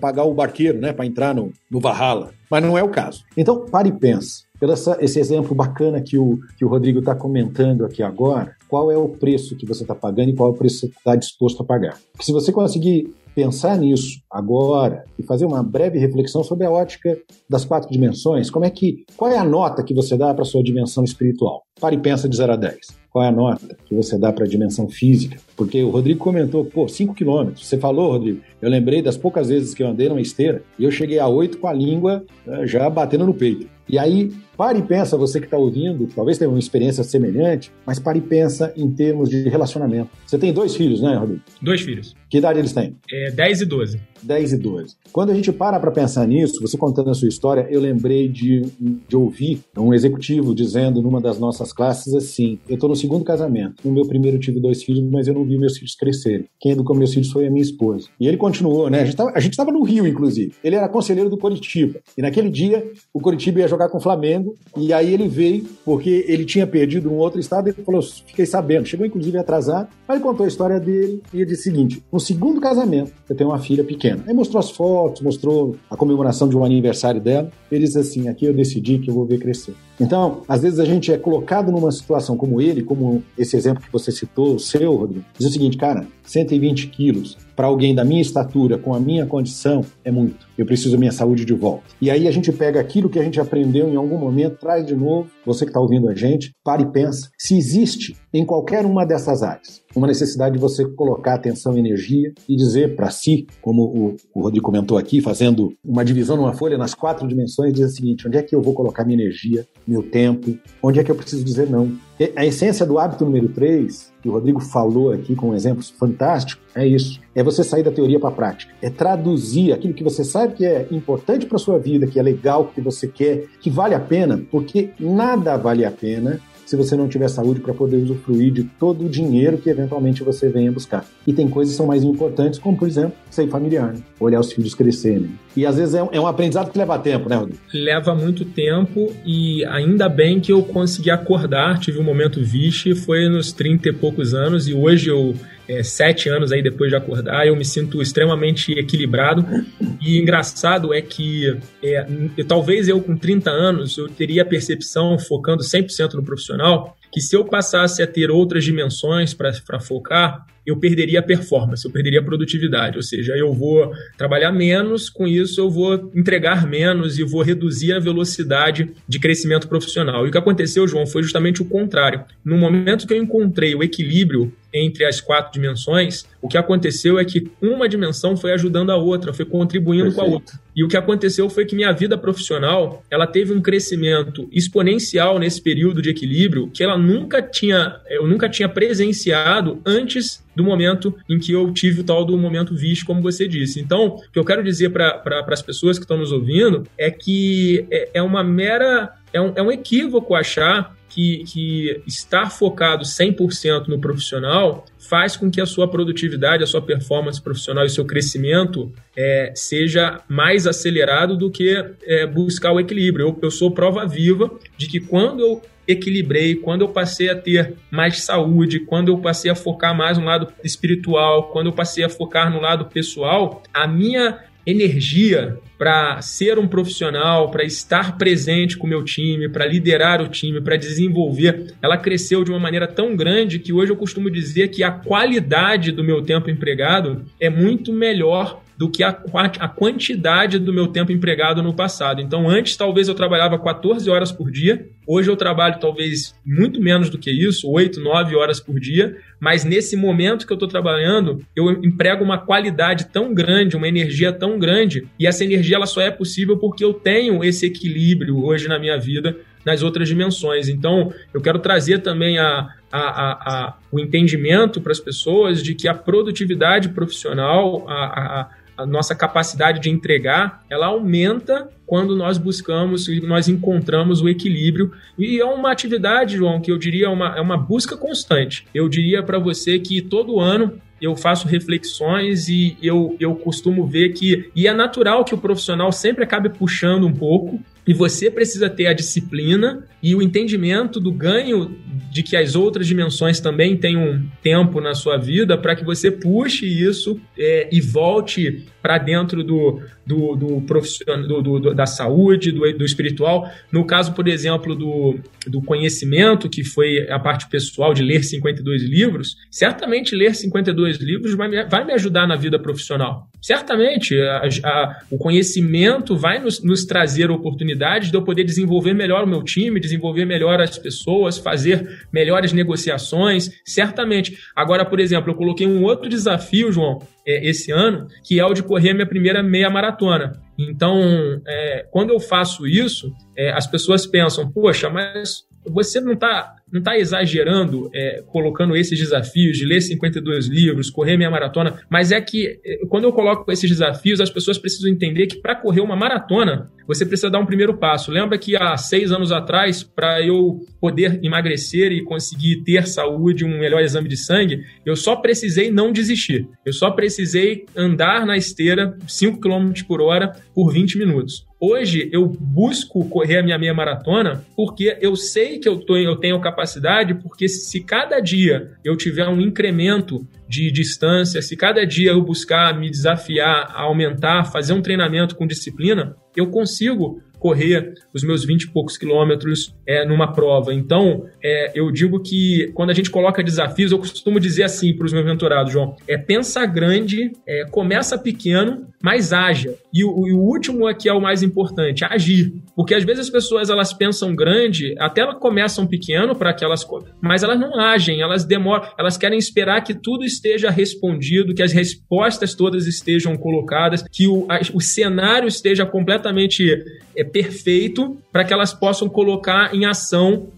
pagar o barqueiro, né? Para entrar no, no Valhalla. Mas não é o caso. Então, pare e pense. Pelo essa, esse exemplo bacana que o, que o Rodrigo está comentando aqui agora, qual é o preço que você está pagando e qual é o preço que você está disposto a pagar? Porque se você conseguir pensar nisso agora e fazer uma breve reflexão sobre a ótica das quatro dimensões, como é que qual é a nota que você dá para a sua dimensão espiritual? Pare e pensa de 0 a 10. Qual é a nota que você dá para a dimensão física? Porque o Rodrigo comentou, pô, 5 quilômetros. Você falou, Rodrigo, eu lembrei das poucas vezes que eu andei numa esteira e eu cheguei a 8 com a língua né, já batendo no peito. E aí, pare e pensa, você que está ouvindo, talvez tenha uma experiência semelhante, mas pare e pensa em termos de relacionamento. Você tem dois filhos, né, Rodrigo? Dois filhos. Que idade eles têm? É 10 e 12. 10 e 12. Quando a gente para para pensar nisso, você contando a sua história, eu lembrei de, de ouvir um executivo dizendo numa das nossas classes assim: Eu estou no segundo casamento. No meu primeiro eu tive dois filhos, mas eu não vi meus filhos crescerem. Quem educou meus filhos foi a minha esposa. E ele continuou, né? A gente estava no Rio, inclusive. Ele era conselheiro do Coritiba. E naquele dia, o Coritiba ia jogar com o Flamengo. E aí ele veio, porque ele tinha perdido um outro estado, ele falou: Fiquei sabendo. Chegou, inclusive, atrasado. Aí ele contou a história dele e ele disse o seguinte: No segundo casamento, eu tenho uma filha pequena. Aí mostrou as fotos, mostrou a comemoração de um aniversário dela. Ele disse assim: Aqui eu decidi que eu vou ver crescer. Então, às vezes a gente é colocado numa situação como ele, como esse exemplo que você citou, o seu, Rodrigo, diz o seguinte, cara, 120 quilos para alguém da minha estatura, com a minha condição, é muito. Eu preciso da minha saúde de volta. E aí a gente pega aquilo que a gente aprendeu em algum momento, traz de novo, você que está ouvindo a gente, para e pensa se existe em qualquer uma dessas áreas uma necessidade de você colocar atenção e energia e dizer para si, como o, o Rodrigo comentou aqui, fazendo uma divisão numa folha nas quatro dimensões, diz o seguinte: onde é que eu vou colocar minha energia, meu tempo, onde é que eu preciso dizer não? A essência do hábito número 3, que o Rodrigo falou aqui com um exemplo fantástico, é isso. É você sair da teoria para a prática. É traduzir aquilo que você sabe que é importante para sua vida, que é legal, que você quer, que vale a pena, porque nada vale a pena se você não tiver saúde para poder usufruir de todo o dinheiro que eventualmente você venha buscar. E tem coisas que são mais importantes, como por exemplo, ser familiar, né? olhar os filhos crescerem. E às vezes é um, é um, aprendizado que leva tempo, né, Rodrigo? Leva muito tempo e ainda bem que eu consegui acordar, tive um momento vixe, foi nos 30 e poucos anos e hoje eu é, sete anos aí depois de acordar, eu me sinto extremamente equilibrado. E engraçado é que é, eu, talvez eu com 30 anos eu teria a percepção, focando 100% no profissional, que se eu passasse a ter outras dimensões para focar, eu perderia a performance, eu perderia a produtividade. Ou seja, eu vou trabalhar menos, com isso eu vou entregar menos e vou reduzir a velocidade de crescimento profissional. E o que aconteceu, João, foi justamente o contrário. No momento que eu encontrei o equilíbrio entre as quatro dimensões, o que aconteceu é que uma dimensão foi ajudando a outra, foi contribuindo Perfeito. com a outra. E o que aconteceu foi que minha vida profissional, ela teve um crescimento exponencial nesse período de equilíbrio que ela nunca tinha, eu nunca tinha presenciado antes do momento em que eu tive o tal do momento visto, como você disse. Então, o que eu quero dizer para pra, as pessoas que estão nos ouvindo é que é, é uma mera. É um, é um equívoco achar que, que estar focado 100% no profissional faz com que a sua produtividade, a sua performance profissional e o seu crescimento é, seja mais acelerado do que é, buscar o equilíbrio. Eu, eu sou prova viva de que quando eu equilibrei, quando eu passei a ter mais saúde, quando eu passei a focar mais no lado espiritual, quando eu passei a focar no lado pessoal, a minha energia para ser um profissional, para estar presente com o meu time, para liderar o time, para desenvolver, ela cresceu de uma maneira tão grande que hoje eu costumo dizer que a qualidade do meu tempo empregado é muito melhor do que a, a quantidade do meu tempo empregado no passado. Então, antes, talvez eu trabalhava 14 horas por dia, hoje eu trabalho talvez muito menos do que isso, 8, 9 horas por dia, mas nesse momento que eu estou trabalhando, eu emprego uma qualidade tão grande, uma energia tão grande, e essa energia ela só é possível porque eu tenho esse equilíbrio hoje na minha vida nas outras dimensões. Então, eu quero trazer também a, a, a, a o entendimento para as pessoas de que a produtividade profissional, a, a nossa capacidade de entregar, ela aumenta quando nós buscamos e nós encontramos o equilíbrio. E é uma atividade, João, que eu diria é uma, é uma busca constante. Eu diria para você que todo ano eu faço reflexões e eu, eu costumo ver que. E é natural que o profissional sempre acabe puxando um pouco, e você precisa ter a disciplina e o entendimento do ganho de que as outras dimensões também têm um tempo na sua vida para que você puxe isso é, e volte para dentro do, do, do profissional, do, do, da saúde, do, do espiritual. No caso, por exemplo, do, do conhecimento, que foi a parte pessoal de ler 52 livros, certamente ler 52 livros vai me, vai me ajudar na vida profissional. Certamente, a, a, o conhecimento vai nos, nos trazer oportunidades de eu poder desenvolver melhor o meu time, desenvolver melhor as pessoas, fazer melhores negociações, certamente. Agora, por exemplo, eu coloquei um outro desafio, João, é, esse ano, que é o de correr a minha primeira meia maratona. Então, é, quando eu faço isso, é, as pessoas pensam, poxa, mas você não está não tá exagerando é, colocando esses desafios de ler 52 livros, correr minha maratona, mas é que é, quando eu coloco esses desafios, as pessoas precisam entender que para correr uma maratona, você precisa dar um primeiro passo. Lembra que há seis anos atrás, para eu poder emagrecer e conseguir ter saúde, um melhor exame de sangue, eu só precisei não desistir. Eu só precisei andar na esteira 5 km por hora por 20 minutos. Hoje eu busco correr a minha meia maratona porque eu sei que eu, tô, eu tenho capacidade, porque se cada dia eu tiver um incremento de distância, se cada dia eu buscar me desafiar, aumentar, fazer um treinamento com disciplina, eu consigo correr os meus 20 e poucos quilômetros é, numa prova. Então, é, eu digo que quando a gente coloca desafios, eu costumo dizer assim para os meus mentorados, João, é pensa grande, é, começa pequeno, mas haja. E o, e o último aqui é o mais importante, agir. Porque às vezes as pessoas elas pensam grande, até elas começam pequeno para aquelas mas elas não agem, elas demoram, elas querem esperar que tudo esteja respondido, que as respostas todas estejam colocadas, que o, a, o cenário esteja completamente é, perfeito para que elas possam colocar em ação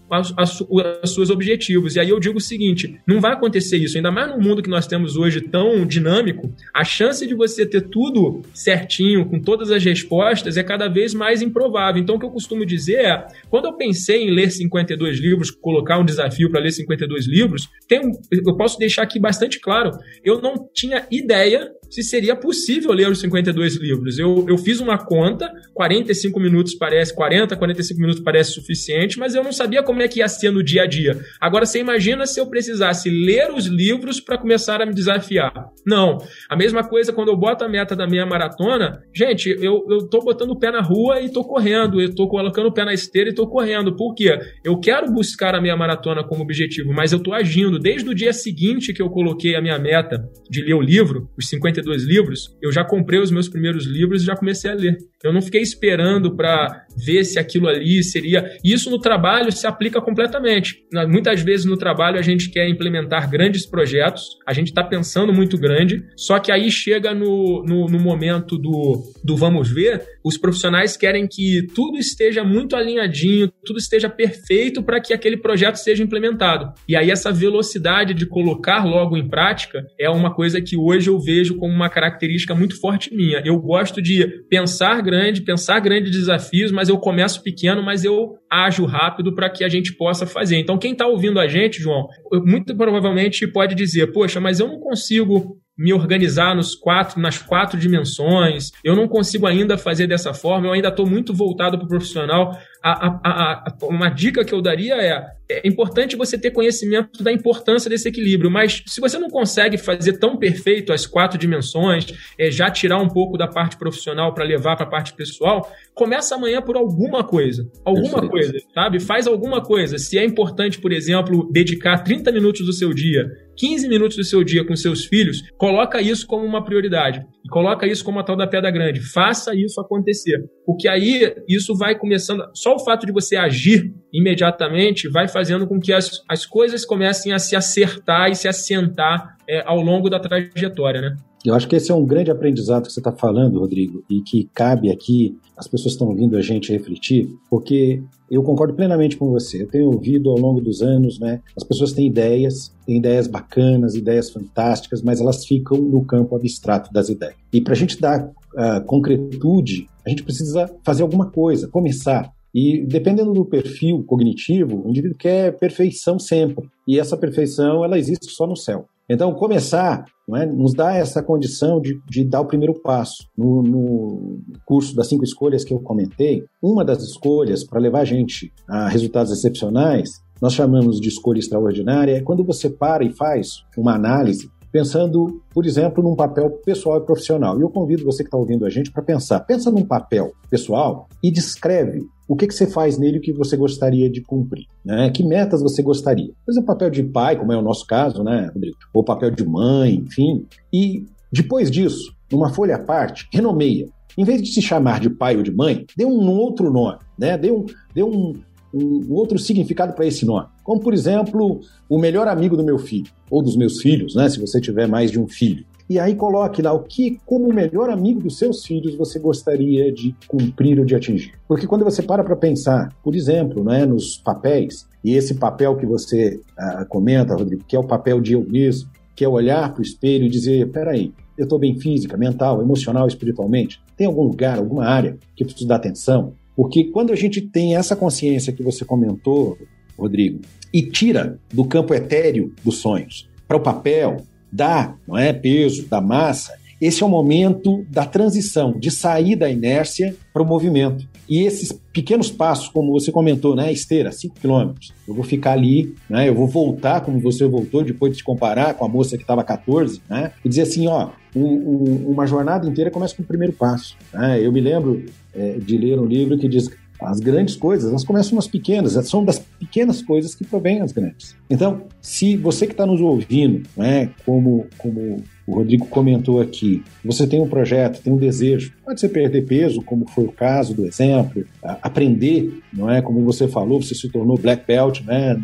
os seus objetivos. E aí eu digo o seguinte: não vai acontecer isso, ainda mais no mundo que nós temos hoje tão dinâmico, a chance de você ter tudo certinho, com todas as respostas, é cada vez mais improvável. Então, o que eu costumo dizer é: quando eu pensei em ler 52 livros, colocar um desafio para ler 52 livros, tem, eu posso deixar aqui bastante claro: eu não tinha ideia se seria possível ler os 52 livros. Eu, eu fiz uma conta, 45 minutos parece, 40, 45 minutos parece suficiente, mas eu não sabia como é que ia ser no dia a dia. Agora você imagina se eu precisasse ler os livros para começar a me desafiar. Não. A mesma coisa quando eu boto a meta da minha maratona, gente, eu, eu tô botando o pé na rua e tô correndo, eu tô colocando o pé na esteira e tô correndo. Por quê? Eu quero buscar a minha maratona como objetivo, mas eu tô agindo. Desde o dia seguinte que eu coloquei a minha meta de ler o livro, os 52 livros, eu já comprei os meus primeiros livros e já comecei a ler. Eu não fiquei esperando para ver se aquilo ali seria. Isso no trabalho se aplica completamente. Muitas vezes no trabalho a gente quer implementar grandes projetos, a gente está pensando muito grande, só que aí chega no, no, no, momento do, do vamos ver, os profissionais querem que tudo esteja muito alinhadinho, tudo esteja perfeito para que aquele projeto seja implementado. E aí essa velocidade de colocar logo em prática é uma coisa que hoje eu vejo como uma característica muito forte minha. Eu gosto de pensar grande, pensar grandes desafios, mas eu começo pequeno, mas eu ajo rápido para que a gente possa fazer. Então, quem está ouvindo a gente, João, muito provavelmente pode dizer: Poxa, mas eu não consigo me organizar nos quatro, nas quatro dimensões, eu não consigo ainda fazer dessa forma, eu ainda estou muito voltado para o profissional. A, a, a, uma dica que eu daria é: é importante você ter conhecimento da importância desse equilíbrio, mas se você não consegue fazer tão perfeito as quatro dimensões, é, já tirar um pouco da parte profissional para levar para a parte pessoal, começa amanhã por alguma coisa. Alguma Perfeito. coisa, sabe? Faz alguma coisa. Se é importante, por exemplo, dedicar 30 minutos do seu dia 15 minutos do seu dia com seus filhos, coloca isso como uma prioridade. E coloca isso como a tal da pedra grande. Faça isso acontecer. Porque aí isso vai começando. Só o fato de você agir imediatamente vai fazendo com que as, as coisas comecem a se acertar e se assentar é, ao longo da trajetória, né? Eu acho que esse é um grande aprendizado que você está falando, Rodrigo, e que cabe aqui, as pessoas estão ouvindo a gente refletir, porque eu concordo plenamente com você. Eu tenho ouvido ao longo dos anos, né? As pessoas têm ideias, têm ideias bacanas, ideias fantásticas, mas elas ficam no campo abstrato das ideias. E para a gente dar uh, concretude, a gente precisa fazer alguma coisa, começar. E dependendo do perfil cognitivo, o indivíduo quer perfeição sempre. E essa perfeição, ela existe só no céu. Então, começar é, nos dá essa condição de, de dar o primeiro passo. No, no, curso das cinco escolhas que eu comentei, uma das escolhas para levar a gente a resultados excepcionais, nós chamamos de escolha extraordinária, é quando você para e faz uma análise pensando, por exemplo, num papel pessoal e profissional. E eu convido você que está ouvindo a gente para pensar. Pensa num papel pessoal e descreve o que, que você faz nele que você gostaria de cumprir. Né? Que metas você gostaria? Por exemplo, papel de pai, como é o nosso caso, né, Rodrigo? Ou papel de mãe, enfim. E depois disso, numa folha à parte, renomeia. Em vez de se chamar de pai ou de mãe, dê um outro nome, né? Dê um, dê um, um outro significado para esse nome. Como, por exemplo, o melhor amigo do meu filho, ou dos meus filhos, né? Se você tiver mais de um filho. E aí coloque lá o que, como melhor amigo dos seus filhos, você gostaria de cumprir ou de atingir. Porque quando você para para pensar, por exemplo, né, nos papéis, e esse papel que você ah, comenta, Rodrigo, que é o papel de eu mesmo, que é olhar para o espelho e dizer, peraí, eu estou bem física, mental, emocional, espiritualmente? Tem algum lugar, alguma área que eu preciso dar atenção? Porque quando a gente tem essa consciência que você comentou, Rodrigo, e tira do campo etéreo dos sonhos para o papel, dá, não é, peso, da massa, esse é o momento da transição, de sair da inércia para o movimento. E esses pequenos passos, como você comentou, né, esteira, 5 quilômetros, eu vou ficar ali, né, eu vou voltar como você voltou, depois de se comparar com a moça que estava 14, né, e dizer assim, ó, um, um, uma jornada inteira começa com o primeiro passo. Né? Eu me lembro é, de ler um livro que diz as grandes coisas, elas começam nas pequenas, são das pequenas coisas que provêm as grandes. Então, se você que está nos ouvindo, né, como, como o Rodrigo comentou aqui, você tem um projeto, tem um desejo, pode ser perder peso, como foi o caso do exemplo, aprender, não é? Como você falou, você se tornou black belt, né?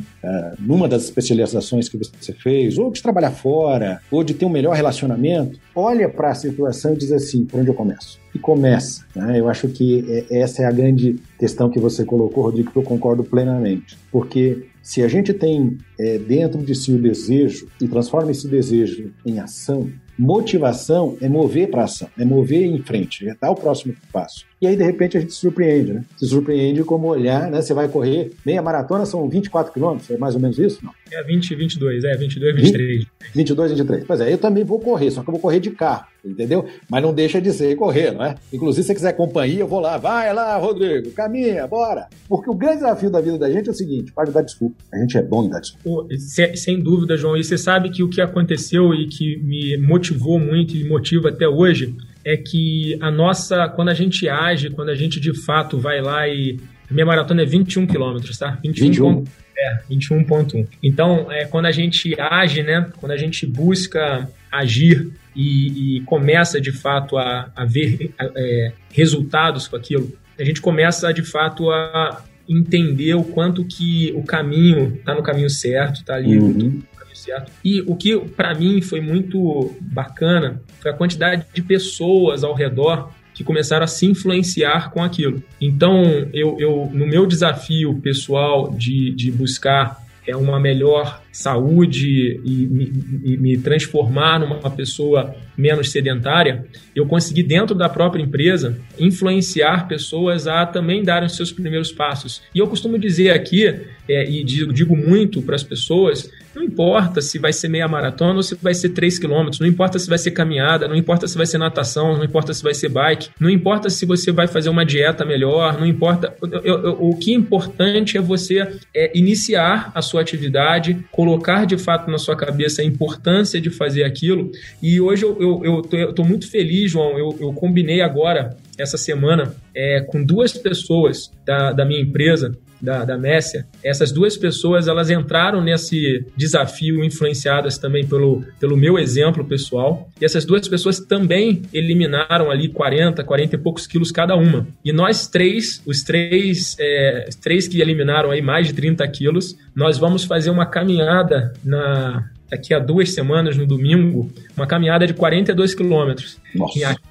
Numa das especializações que você fez, ou de trabalhar fora, ou de ter um melhor relacionamento, olha para a situação e diz assim, por onde eu começo? E começa, né? Eu acho que é, essa é a grande questão que você colocou, Rodrigo, que eu concordo plenamente, porque se a gente tem é, dentro de si o desejo e transforma esse desejo em ação, Motivação é mover para ação, é mover em frente, é dar o próximo passo. E aí, de repente, a gente se surpreende, né? Se surpreende como olhar, né? Você vai correr meia maratona, são 24 quilômetros, é mais ou menos isso? Não? É 20, 22, é 22, 23. 20, 22, 23. Pois é, eu também vou correr, só que eu vou correr de carro, entendeu? Mas não deixa de ser correr, não é? Inclusive, se você quiser companhia, eu vou lá. Vai lá, Rodrigo, caminha, bora. Porque o grande desafio da vida da gente é o seguinte, pode dar desculpa. A gente é bom em dar desculpa. Sem, sem dúvida, João. E você sabe que o que aconteceu e que me motivou muito e motiva até hoje é que a nossa, quando a gente age, quando a gente de fato vai lá e. A minha maratona é 21 quilômetros, tá? 21, 21. É, 21.1. Então, é, quando a gente age, né? Quando a gente busca agir e, e começa de fato a, a ver é, resultados com aquilo, a gente começa de fato a entender o quanto que o caminho está no caminho certo, está ali uhum certo? E o que para mim foi muito bacana foi a quantidade de pessoas ao redor que começaram a se influenciar com aquilo. Então, eu, eu no meu desafio pessoal de, de buscar é uma melhor saúde e me, me, transformar numa pessoa menos sedentária, eu consegui, dentro da própria empresa, influenciar pessoas a também darem os seus primeiros passos. E eu costumo dizer aqui, é, e digo, digo muito para as pessoas, não importa se vai ser meia maratona ou se vai ser 3 quilômetros, não importa se vai ser caminhada, não importa se vai ser natação, não importa se vai ser bike, não importa se você vai fazer uma dieta melhor, não importa. O que é importante é você é, iniciar a sua atividade, colocar de fato na sua cabeça a importância de fazer aquilo. E hoje eu, eu, eu, tô, eu tô muito feliz, João. Eu, eu combinei agora, essa semana, é, com duas pessoas da, da minha empresa da, da Messia, essas duas pessoas elas entraram nesse desafio influenciadas também pelo, pelo meu exemplo pessoal. E essas duas pessoas também eliminaram ali 40, 40 e poucos quilos cada uma. E nós três, os três, é, três que eliminaram aí mais de 30 quilos, nós vamos fazer uma caminhada na, daqui a duas semanas, no domingo, uma caminhada de 42 quilômetros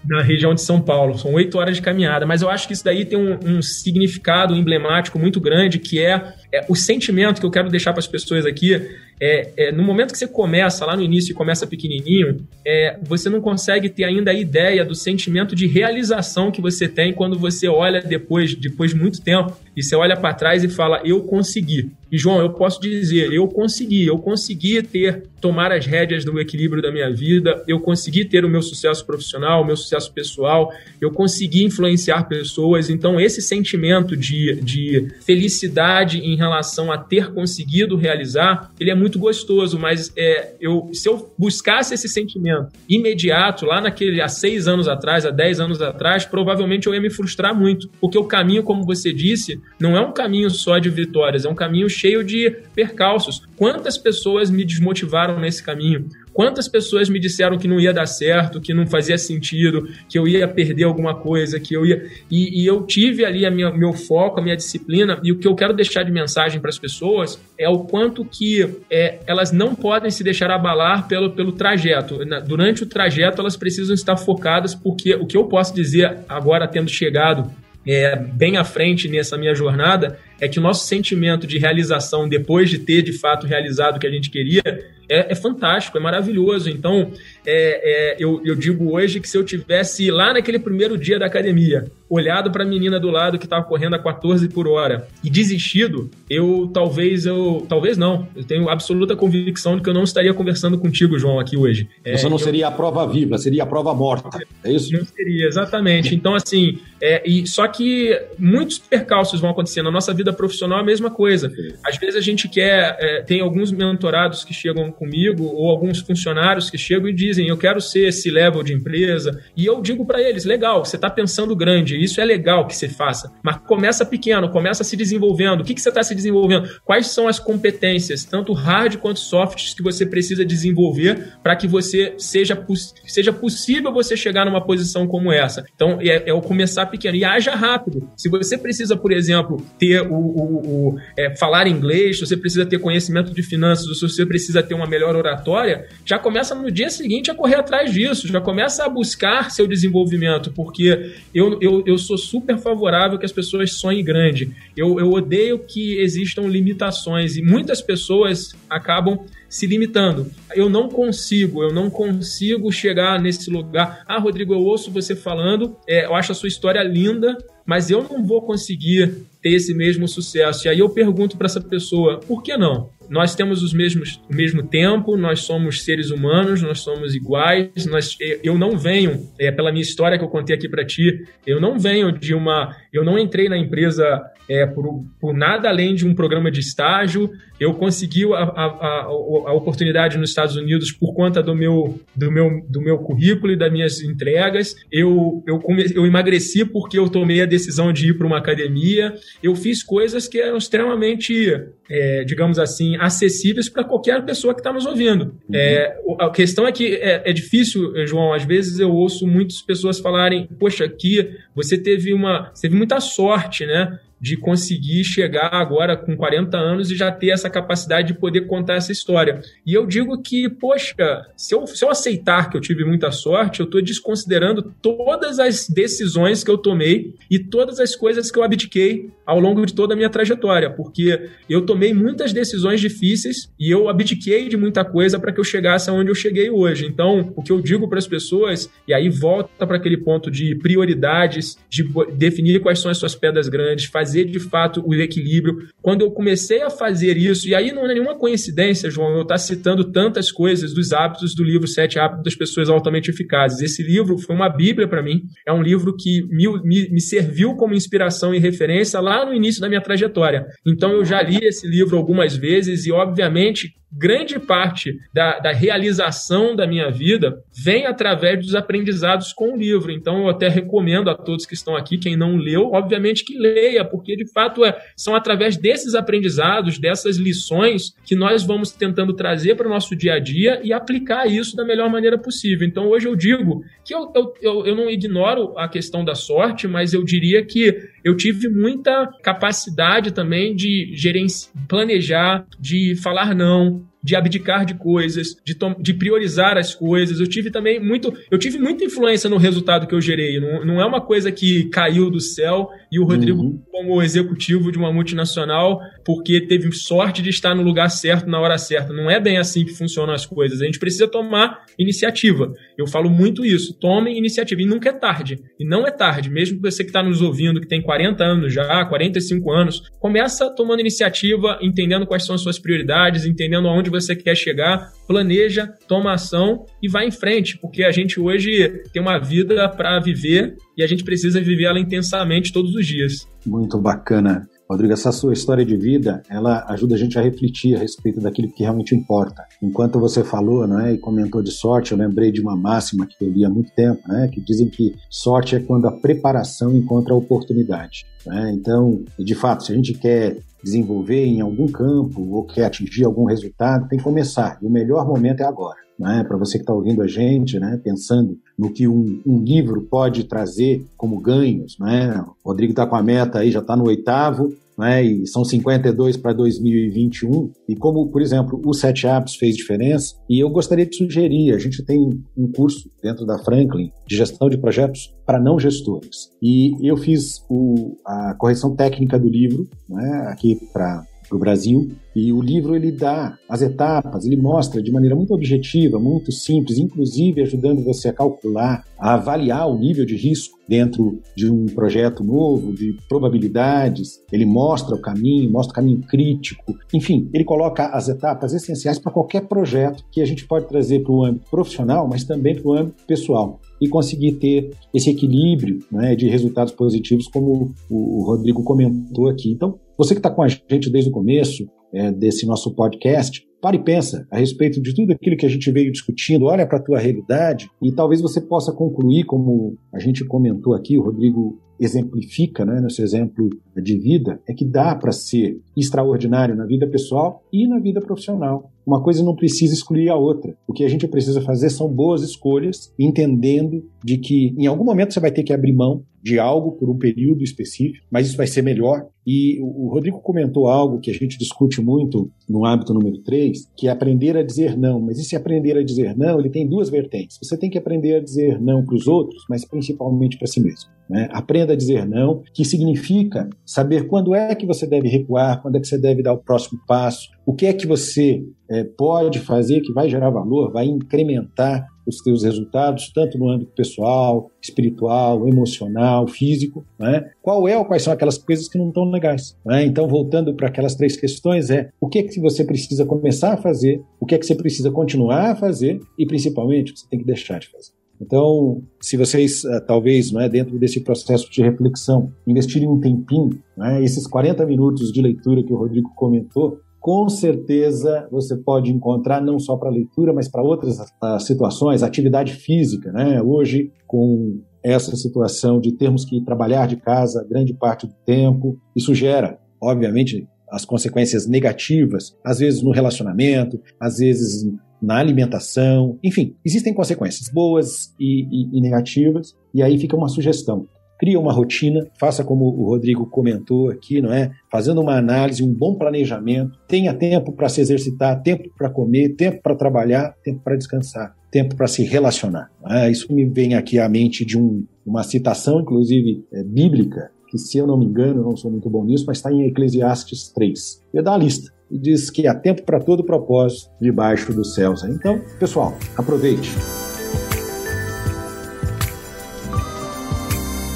na região de São Paulo. São oito horas de caminhada, mas eu acho que isso daí tem um, um significado emblemático muito grande, que é, é, o sentimento que eu quero deixar para as pessoas aqui. É, é, no momento que você começa, lá no início, e começa pequenininho, é, você não consegue ter ainda a ideia do sentimento de realização que você tem quando você olha depois, depois de muito tempo, e você olha para trás e fala, eu consegui. E, João, eu posso dizer, eu consegui, eu consegui ter, tomar as rédeas do equilíbrio da minha vida, eu consegui ter o meu sucesso profissional, o meu sucesso pessoal, eu consegui influenciar pessoas. Então, esse sentimento de, de felicidade em relação a ter conseguido realizar, ele é muito gostoso, mas é, eu, se eu buscasse esse sentimento imediato, lá naquele, há seis anos atrás, há dez anos atrás, provavelmente eu ia me frustrar muito, porque o caminho, como você disse, não é um caminho só de vitórias, é um caminho cheio de percalços. Quantas pessoas me desmotivaram nesse caminho? Quantas pessoas me disseram que não ia dar certo, que não fazia sentido, que eu ia perder alguma coisa, que eu ia. E, e eu tive ali a minha, meu foco, a minha disciplina, e o que eu quero deixar de mensagem para as pessoas é o quanto que é, elas não podem se deixar abalar pelo, pelo trajeto. Durante o trajeto, elas precisam estar focadas, porque o que eu posso dizer agora, tendo chegado é, bem à frente nessa minha jornada, é que o nosso sentimento de realização depois de ter de fato realizado o que a gente queria é, é fantástico, é maravilhoso. Então, é, é, eu, eu, digo hoje que se eu tivesse lá naquele primeiro dia da academia, olhado para a menina do lado que estava correndo a 14 por hora e desistido, eu talvez eu talvez não, eu tenho absoluta convicção de que eu não estaria conversando contigo, João, aqui hoje. É, Você não eu, seria a prova viva, seria a prova morta, é isso? Não seria, exatamente. Então, assim, é, e só que muitos percalços vão acontecer na nossa vida profissional, é a mesma coisa. Às vezes a gente quer, é, tem alguns mentorados que chegam comigo ou alguns funcionários que chegam e dizem: Eu quero ser esse level de empresa. E eu digo para eles: legal, você está pensando grande, isso é legal que você faça, mas começa pequeno, começa se desenvolvendo. O que, que você está se desenvolvendo? Quais são as competências, tanto hard quanto soft, que você precisa desenvolver para que você seja, seja possível você chegar numa posição como essa? Então, é, é o começar pequeno e haja rápido. Se você precisa, por exemplo, ter o, o, o é, falar inglês, se você precisa ter conhecimento de finanças, se você precisa ter uma melhor oratória, já começa no dia seguinte a correr atrás disso, já começa a buscar seu desenvolvimento, porque eu, eu, eu sou super favorável que as pessoas sonhem grande. Eu, eu odeio que existam limitações e muitas pessoas acabam se limitando. Eu não consigo, eu não consigo chegar nesse lugar. Ah, Rodrigo, eu ouço você falando, é, eu acho a sua história linda, mas eu não vou conseguir ter esse mesmo sucesso. E aí eu pergunto para essa pessoa, por que não? Nós temos os mesmos, o mesmo tempo, nós somos seres humanos, nós somos iguais. Nós, eu não venho, é, pela minha história que eu contei aqui para ti, eu não venho de uma. Eu não entrei na empresa é, por, por, nada além de um programa de estágio. Eu consegui a, a, a, a, oportunidade nos Estados Unidos por conta do meu, do meu, do meu currículo e das minhas entregas. Eu, eu, come, eu emagreci porque eu tomei a decisão de ir para uma academia. Eu fiz coisas que eram extremamente, é, digamos assim, acessíveis para qualquer pessoa que está nos ouvindo. Uhum. É, a questão é que é, é difícil, João. Às vezes eu ouço muitas pessoas falarem: Poxa, aqui você teve uma, você teve muita sorte, né? De conseguir chegar agora com 40 anos e já ter essa capacidade de poder contar essa história. E eu digo que, poxa, se eu, se eu aceitar que eu tive muita sorte, eu estou desconsiderando todas as decisões que eu tomei e todas as coisas que eu abdiquei ao longo de toda a minha trajetória, porque eu tomei muitas decisões difíceis e eu abdiquei de muita coisa para que eu chegasse aonde eu cheguei hoje. Então, o que eu digo para as pessoas, e aí volta para aquele ponto de prioridades, de definir quais são as suas pedras grandes, fazer fazer de fato o equilíbrio. Quando eu comecei a fazer isso, e aí não é nenhuma coincidência, João, eu estar citando tantas coisas dos hábitos do livro Sete Hábitos das Pessoas Altamente Eficazes. Esse livro foi uma bíblia para mim, é um livro que me, me, me serviu como inspiração e referência lá no início da minha trajetória. Então eu já li esse livro algumas vezes e, obviamente, grande parte da, da, realização da minha vida vem através dos aprendizados com o livro. Então, eu até recomendo a todos que estão aqui, quem não leu, obviamente que leia, porque de fato é, são através desses aprendizados, dessas lições, que nós vamos tentando trazer para o nosso dia a dia e aplicar isso da melhor maneira possível. Então, hoje eu digo que eu, eu, eu, eu não ignoro a questão da sorte, mas eu diria que eu tive muita capacidade também de gerenciar, planejar, de falar não, de abdicar de coisas, de, de priorizar as coisas. Eu tive também muito, eu tive muita influência no resultado que eu gerei. Não, não é uma coisa que caiu do céu e o Rodrigo, uhum. como executivo de uma multinacional, porque teve sorte de estar no lugar certo na hora certa. Não é bem assim que funcionam as coisas. A gente precisa tomar iniciativa. Eu falo muito isso. Tomem iniciativa. E nunca é tarde. E não é tarde. Mesmo você que está nos ouvindo, que tem 40 anos já, 45 anos, começa tomando iniciativa, entendendo quais são as suas prioridades, entendendo aonde você quer chegar, planeja, toma ação e vai em frente, porque a gente hoje tem uma vida para viver e a gente precisa viver ela intensamente todos os dias. Muito bacana. Rodrigo, essa sua história de vida, ela ajuda a gente a refletir a respeito daquilo que realmente importa. Enquanto você falou, né, e comentou de sorte, eu lembrei de uma máxima que eu li há muito tempo, né, que dizem que sorte é quando a preparação encontra a oportunidade. Né? Então, de fato, se a gente quer desenvolver em algum campo ou quer atingir algum resultado, tem que começar. E o melhor momento é agora. Né? Para você que está ouvindo a gente, né? pensando no que um, um, livro pode trazer como ganhos. Né? O Rodrigo está com a meta aí, já está no oitavo, né? e são 52 para 2021. E como, por exemplo, o Sete Apps fez diferença, e eu gostaria de sugerir: a gente tem um curso dentro da Franklin de gestão de projetos para não gestores. E eu fiz o, a correção técnica do livro né? aqui para o Brasil e o livro ele dá as etapas, ele mostra de maneira muito objetiva, muito simples, inclusive ajudando você a calcular, a avaliar o nível de risco dentro de um projeto novo, de probabilidades. Ele mostra o caminho, mostra o caminho crítico. Enfim, ele coloca as etapas essenciais para qualquer projeto que a gente pode trazer para o âmbito profissional, mas também para o âmbito pessoal e conseguir ter esse equilíbrio né, de resultados positivos, como o Rodrigo comentou aqui. Então, você que está com a gente desde o começo, é, desse nosso podcast, para e pensa a respeito de tudo aquilo que a gente veio discutindo, olha para a tua realidade e talvez você possa concluir, como a gente comentou aqui, o Rodrigo exemplifica, né, nesse exemplo de vida, é que dá para ser extraordinário na vida pessoal e na vida profissional. Uma coisa não precisa excluir a outra. O que a gente precisa fazer são boas escolhas, entendendo de que em algum momento você vai ter que abrir mão de algo por um período específico, mas isso vai ser melhor. E o Rodrigo comentou algo que a gente discute muito no hábito número 3, que é aprender a dizer não. Mas esse aprender a dizer não, ele tem duas vertentes. Você tem que aprender a dizer não para os outros, mas principalmente para si mesmo. Né? Aprenda a dizer não, que significa saber quando é que você deve recuar, quando é que você deve dar o próximo passo, o que é que você é, pode fazer que vai gerar valor, vai incrementar os teus resultados, tanto no âmbito pessoal, espiritual, emocional, físico, né? Qual é ou quais são aquelas coisas que não estão legais? Né? Então, voltando para aquelas três questões, é o que é que você precisa começar a fazer, o que é que você precisa continuar a fazer e, principalmente, o que você tem que deixar de fazer. Então, se vocês, eh, talvez, não é, dentro desse processo de reflexão, investirem um tempinho, é, esses 40 minutos de leitura que o Rodrigo comentou, com certeza você pode encontrar não só para leitura, mas para outras uh, situações, atividade física, né? Hoje, com essa situação de termos que trabalhar de casa grande parte do tempo, isso gera, obviamente, as consequências negativas, às vezes no relacionamento, às vezes na alimentação, enfim, existem consequências boas e, e, e negativas, e aí fica uma sugestão. Cria uma rotina, faça como o Rodrigo comentou aqui, não é? Fazendo uma análise, um bom planejamento, tenha tempo para se exercitar, tempo para comer, tempo para trabalhar, tempo para descansar, tempo para se relacionar. É? Isso me vem aqui à mente de um, uma citação, inclusive é, bíblica, que se eu não me engano, eu não sou muito bom nisso, mas está em Eclesiastes 3. Eu dou a lista e diz que há tempo para todo propósito debaixo dos céus. Então, pessoal, aproveite.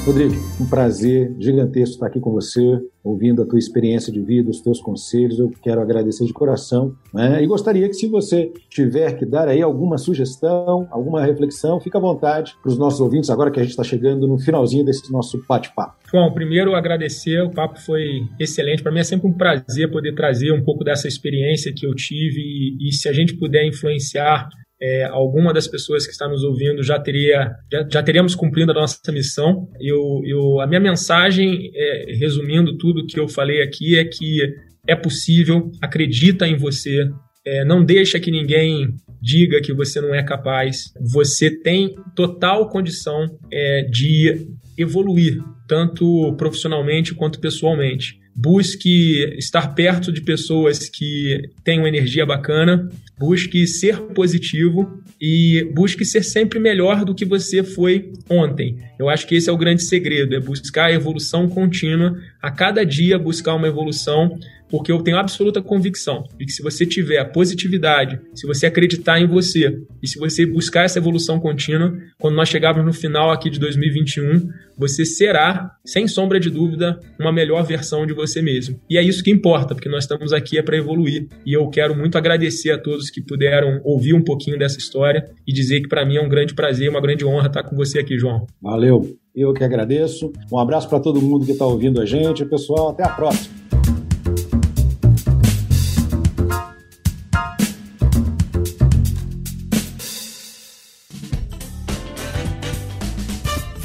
Rodrigo, um prazer gigantesco estar aqui com você, ouvindo a tua experiência de vida, os teus conselhos. Eu quero agradecer de coração. Né? E gostaria que, se você tiver que dar aí alguma sugestão, alguma reflexão, fique à vontade para os nossos ouvintes, agora que a gente está chegando no finalzinho desse nosso bate-papo. João, primeiro agradecer, o papo foi excelente. Para mim é sempre um prazer poder trazer um pouco dessa experiência que eu tive e, e se a gente puder influenciar é, alguma das pessoas que está nos ouvindo já teria já, já teríamos cumprido a nossa missão. Eu, eu, a minha mensagem, é, resumindo tudo que eu falei aqui, é que é possível, acredita em você, é, não deixa que ninguém diga que você não é capaz. Você tem total condição é, de evoluir, tanto profissionalmente quanto pessoalmente busque estar perto de pessoas que uma energia bacana, busque ser positivo e busque ser sempre melhor do que você foi ontem. Eu acho que esse é o grande segredo, é buscar a evolução contínua, a cada dia buscar uma evolução porque eu tenho absoluta convicção de que se você tiver positividade, se você acreditar em você e se você buscar essa evolução contínua, quando nós chegarmos no final aqui de 2021, você será, sem sombra de dúvida, uma melhor versão de você mesmo. E é isso que importa, porque nós estamos aqui é para evoluir. E eu quero muito agradecer a todos que puderam ouvir um pouquinho dessa história e dizer que para mim é um grande prazer, uma grande honra estar com você aqui, João. Valeu. Eu que agradeço. Um abraço para todo mundo que está ouvindo a gente. Pessoal, até a próxima.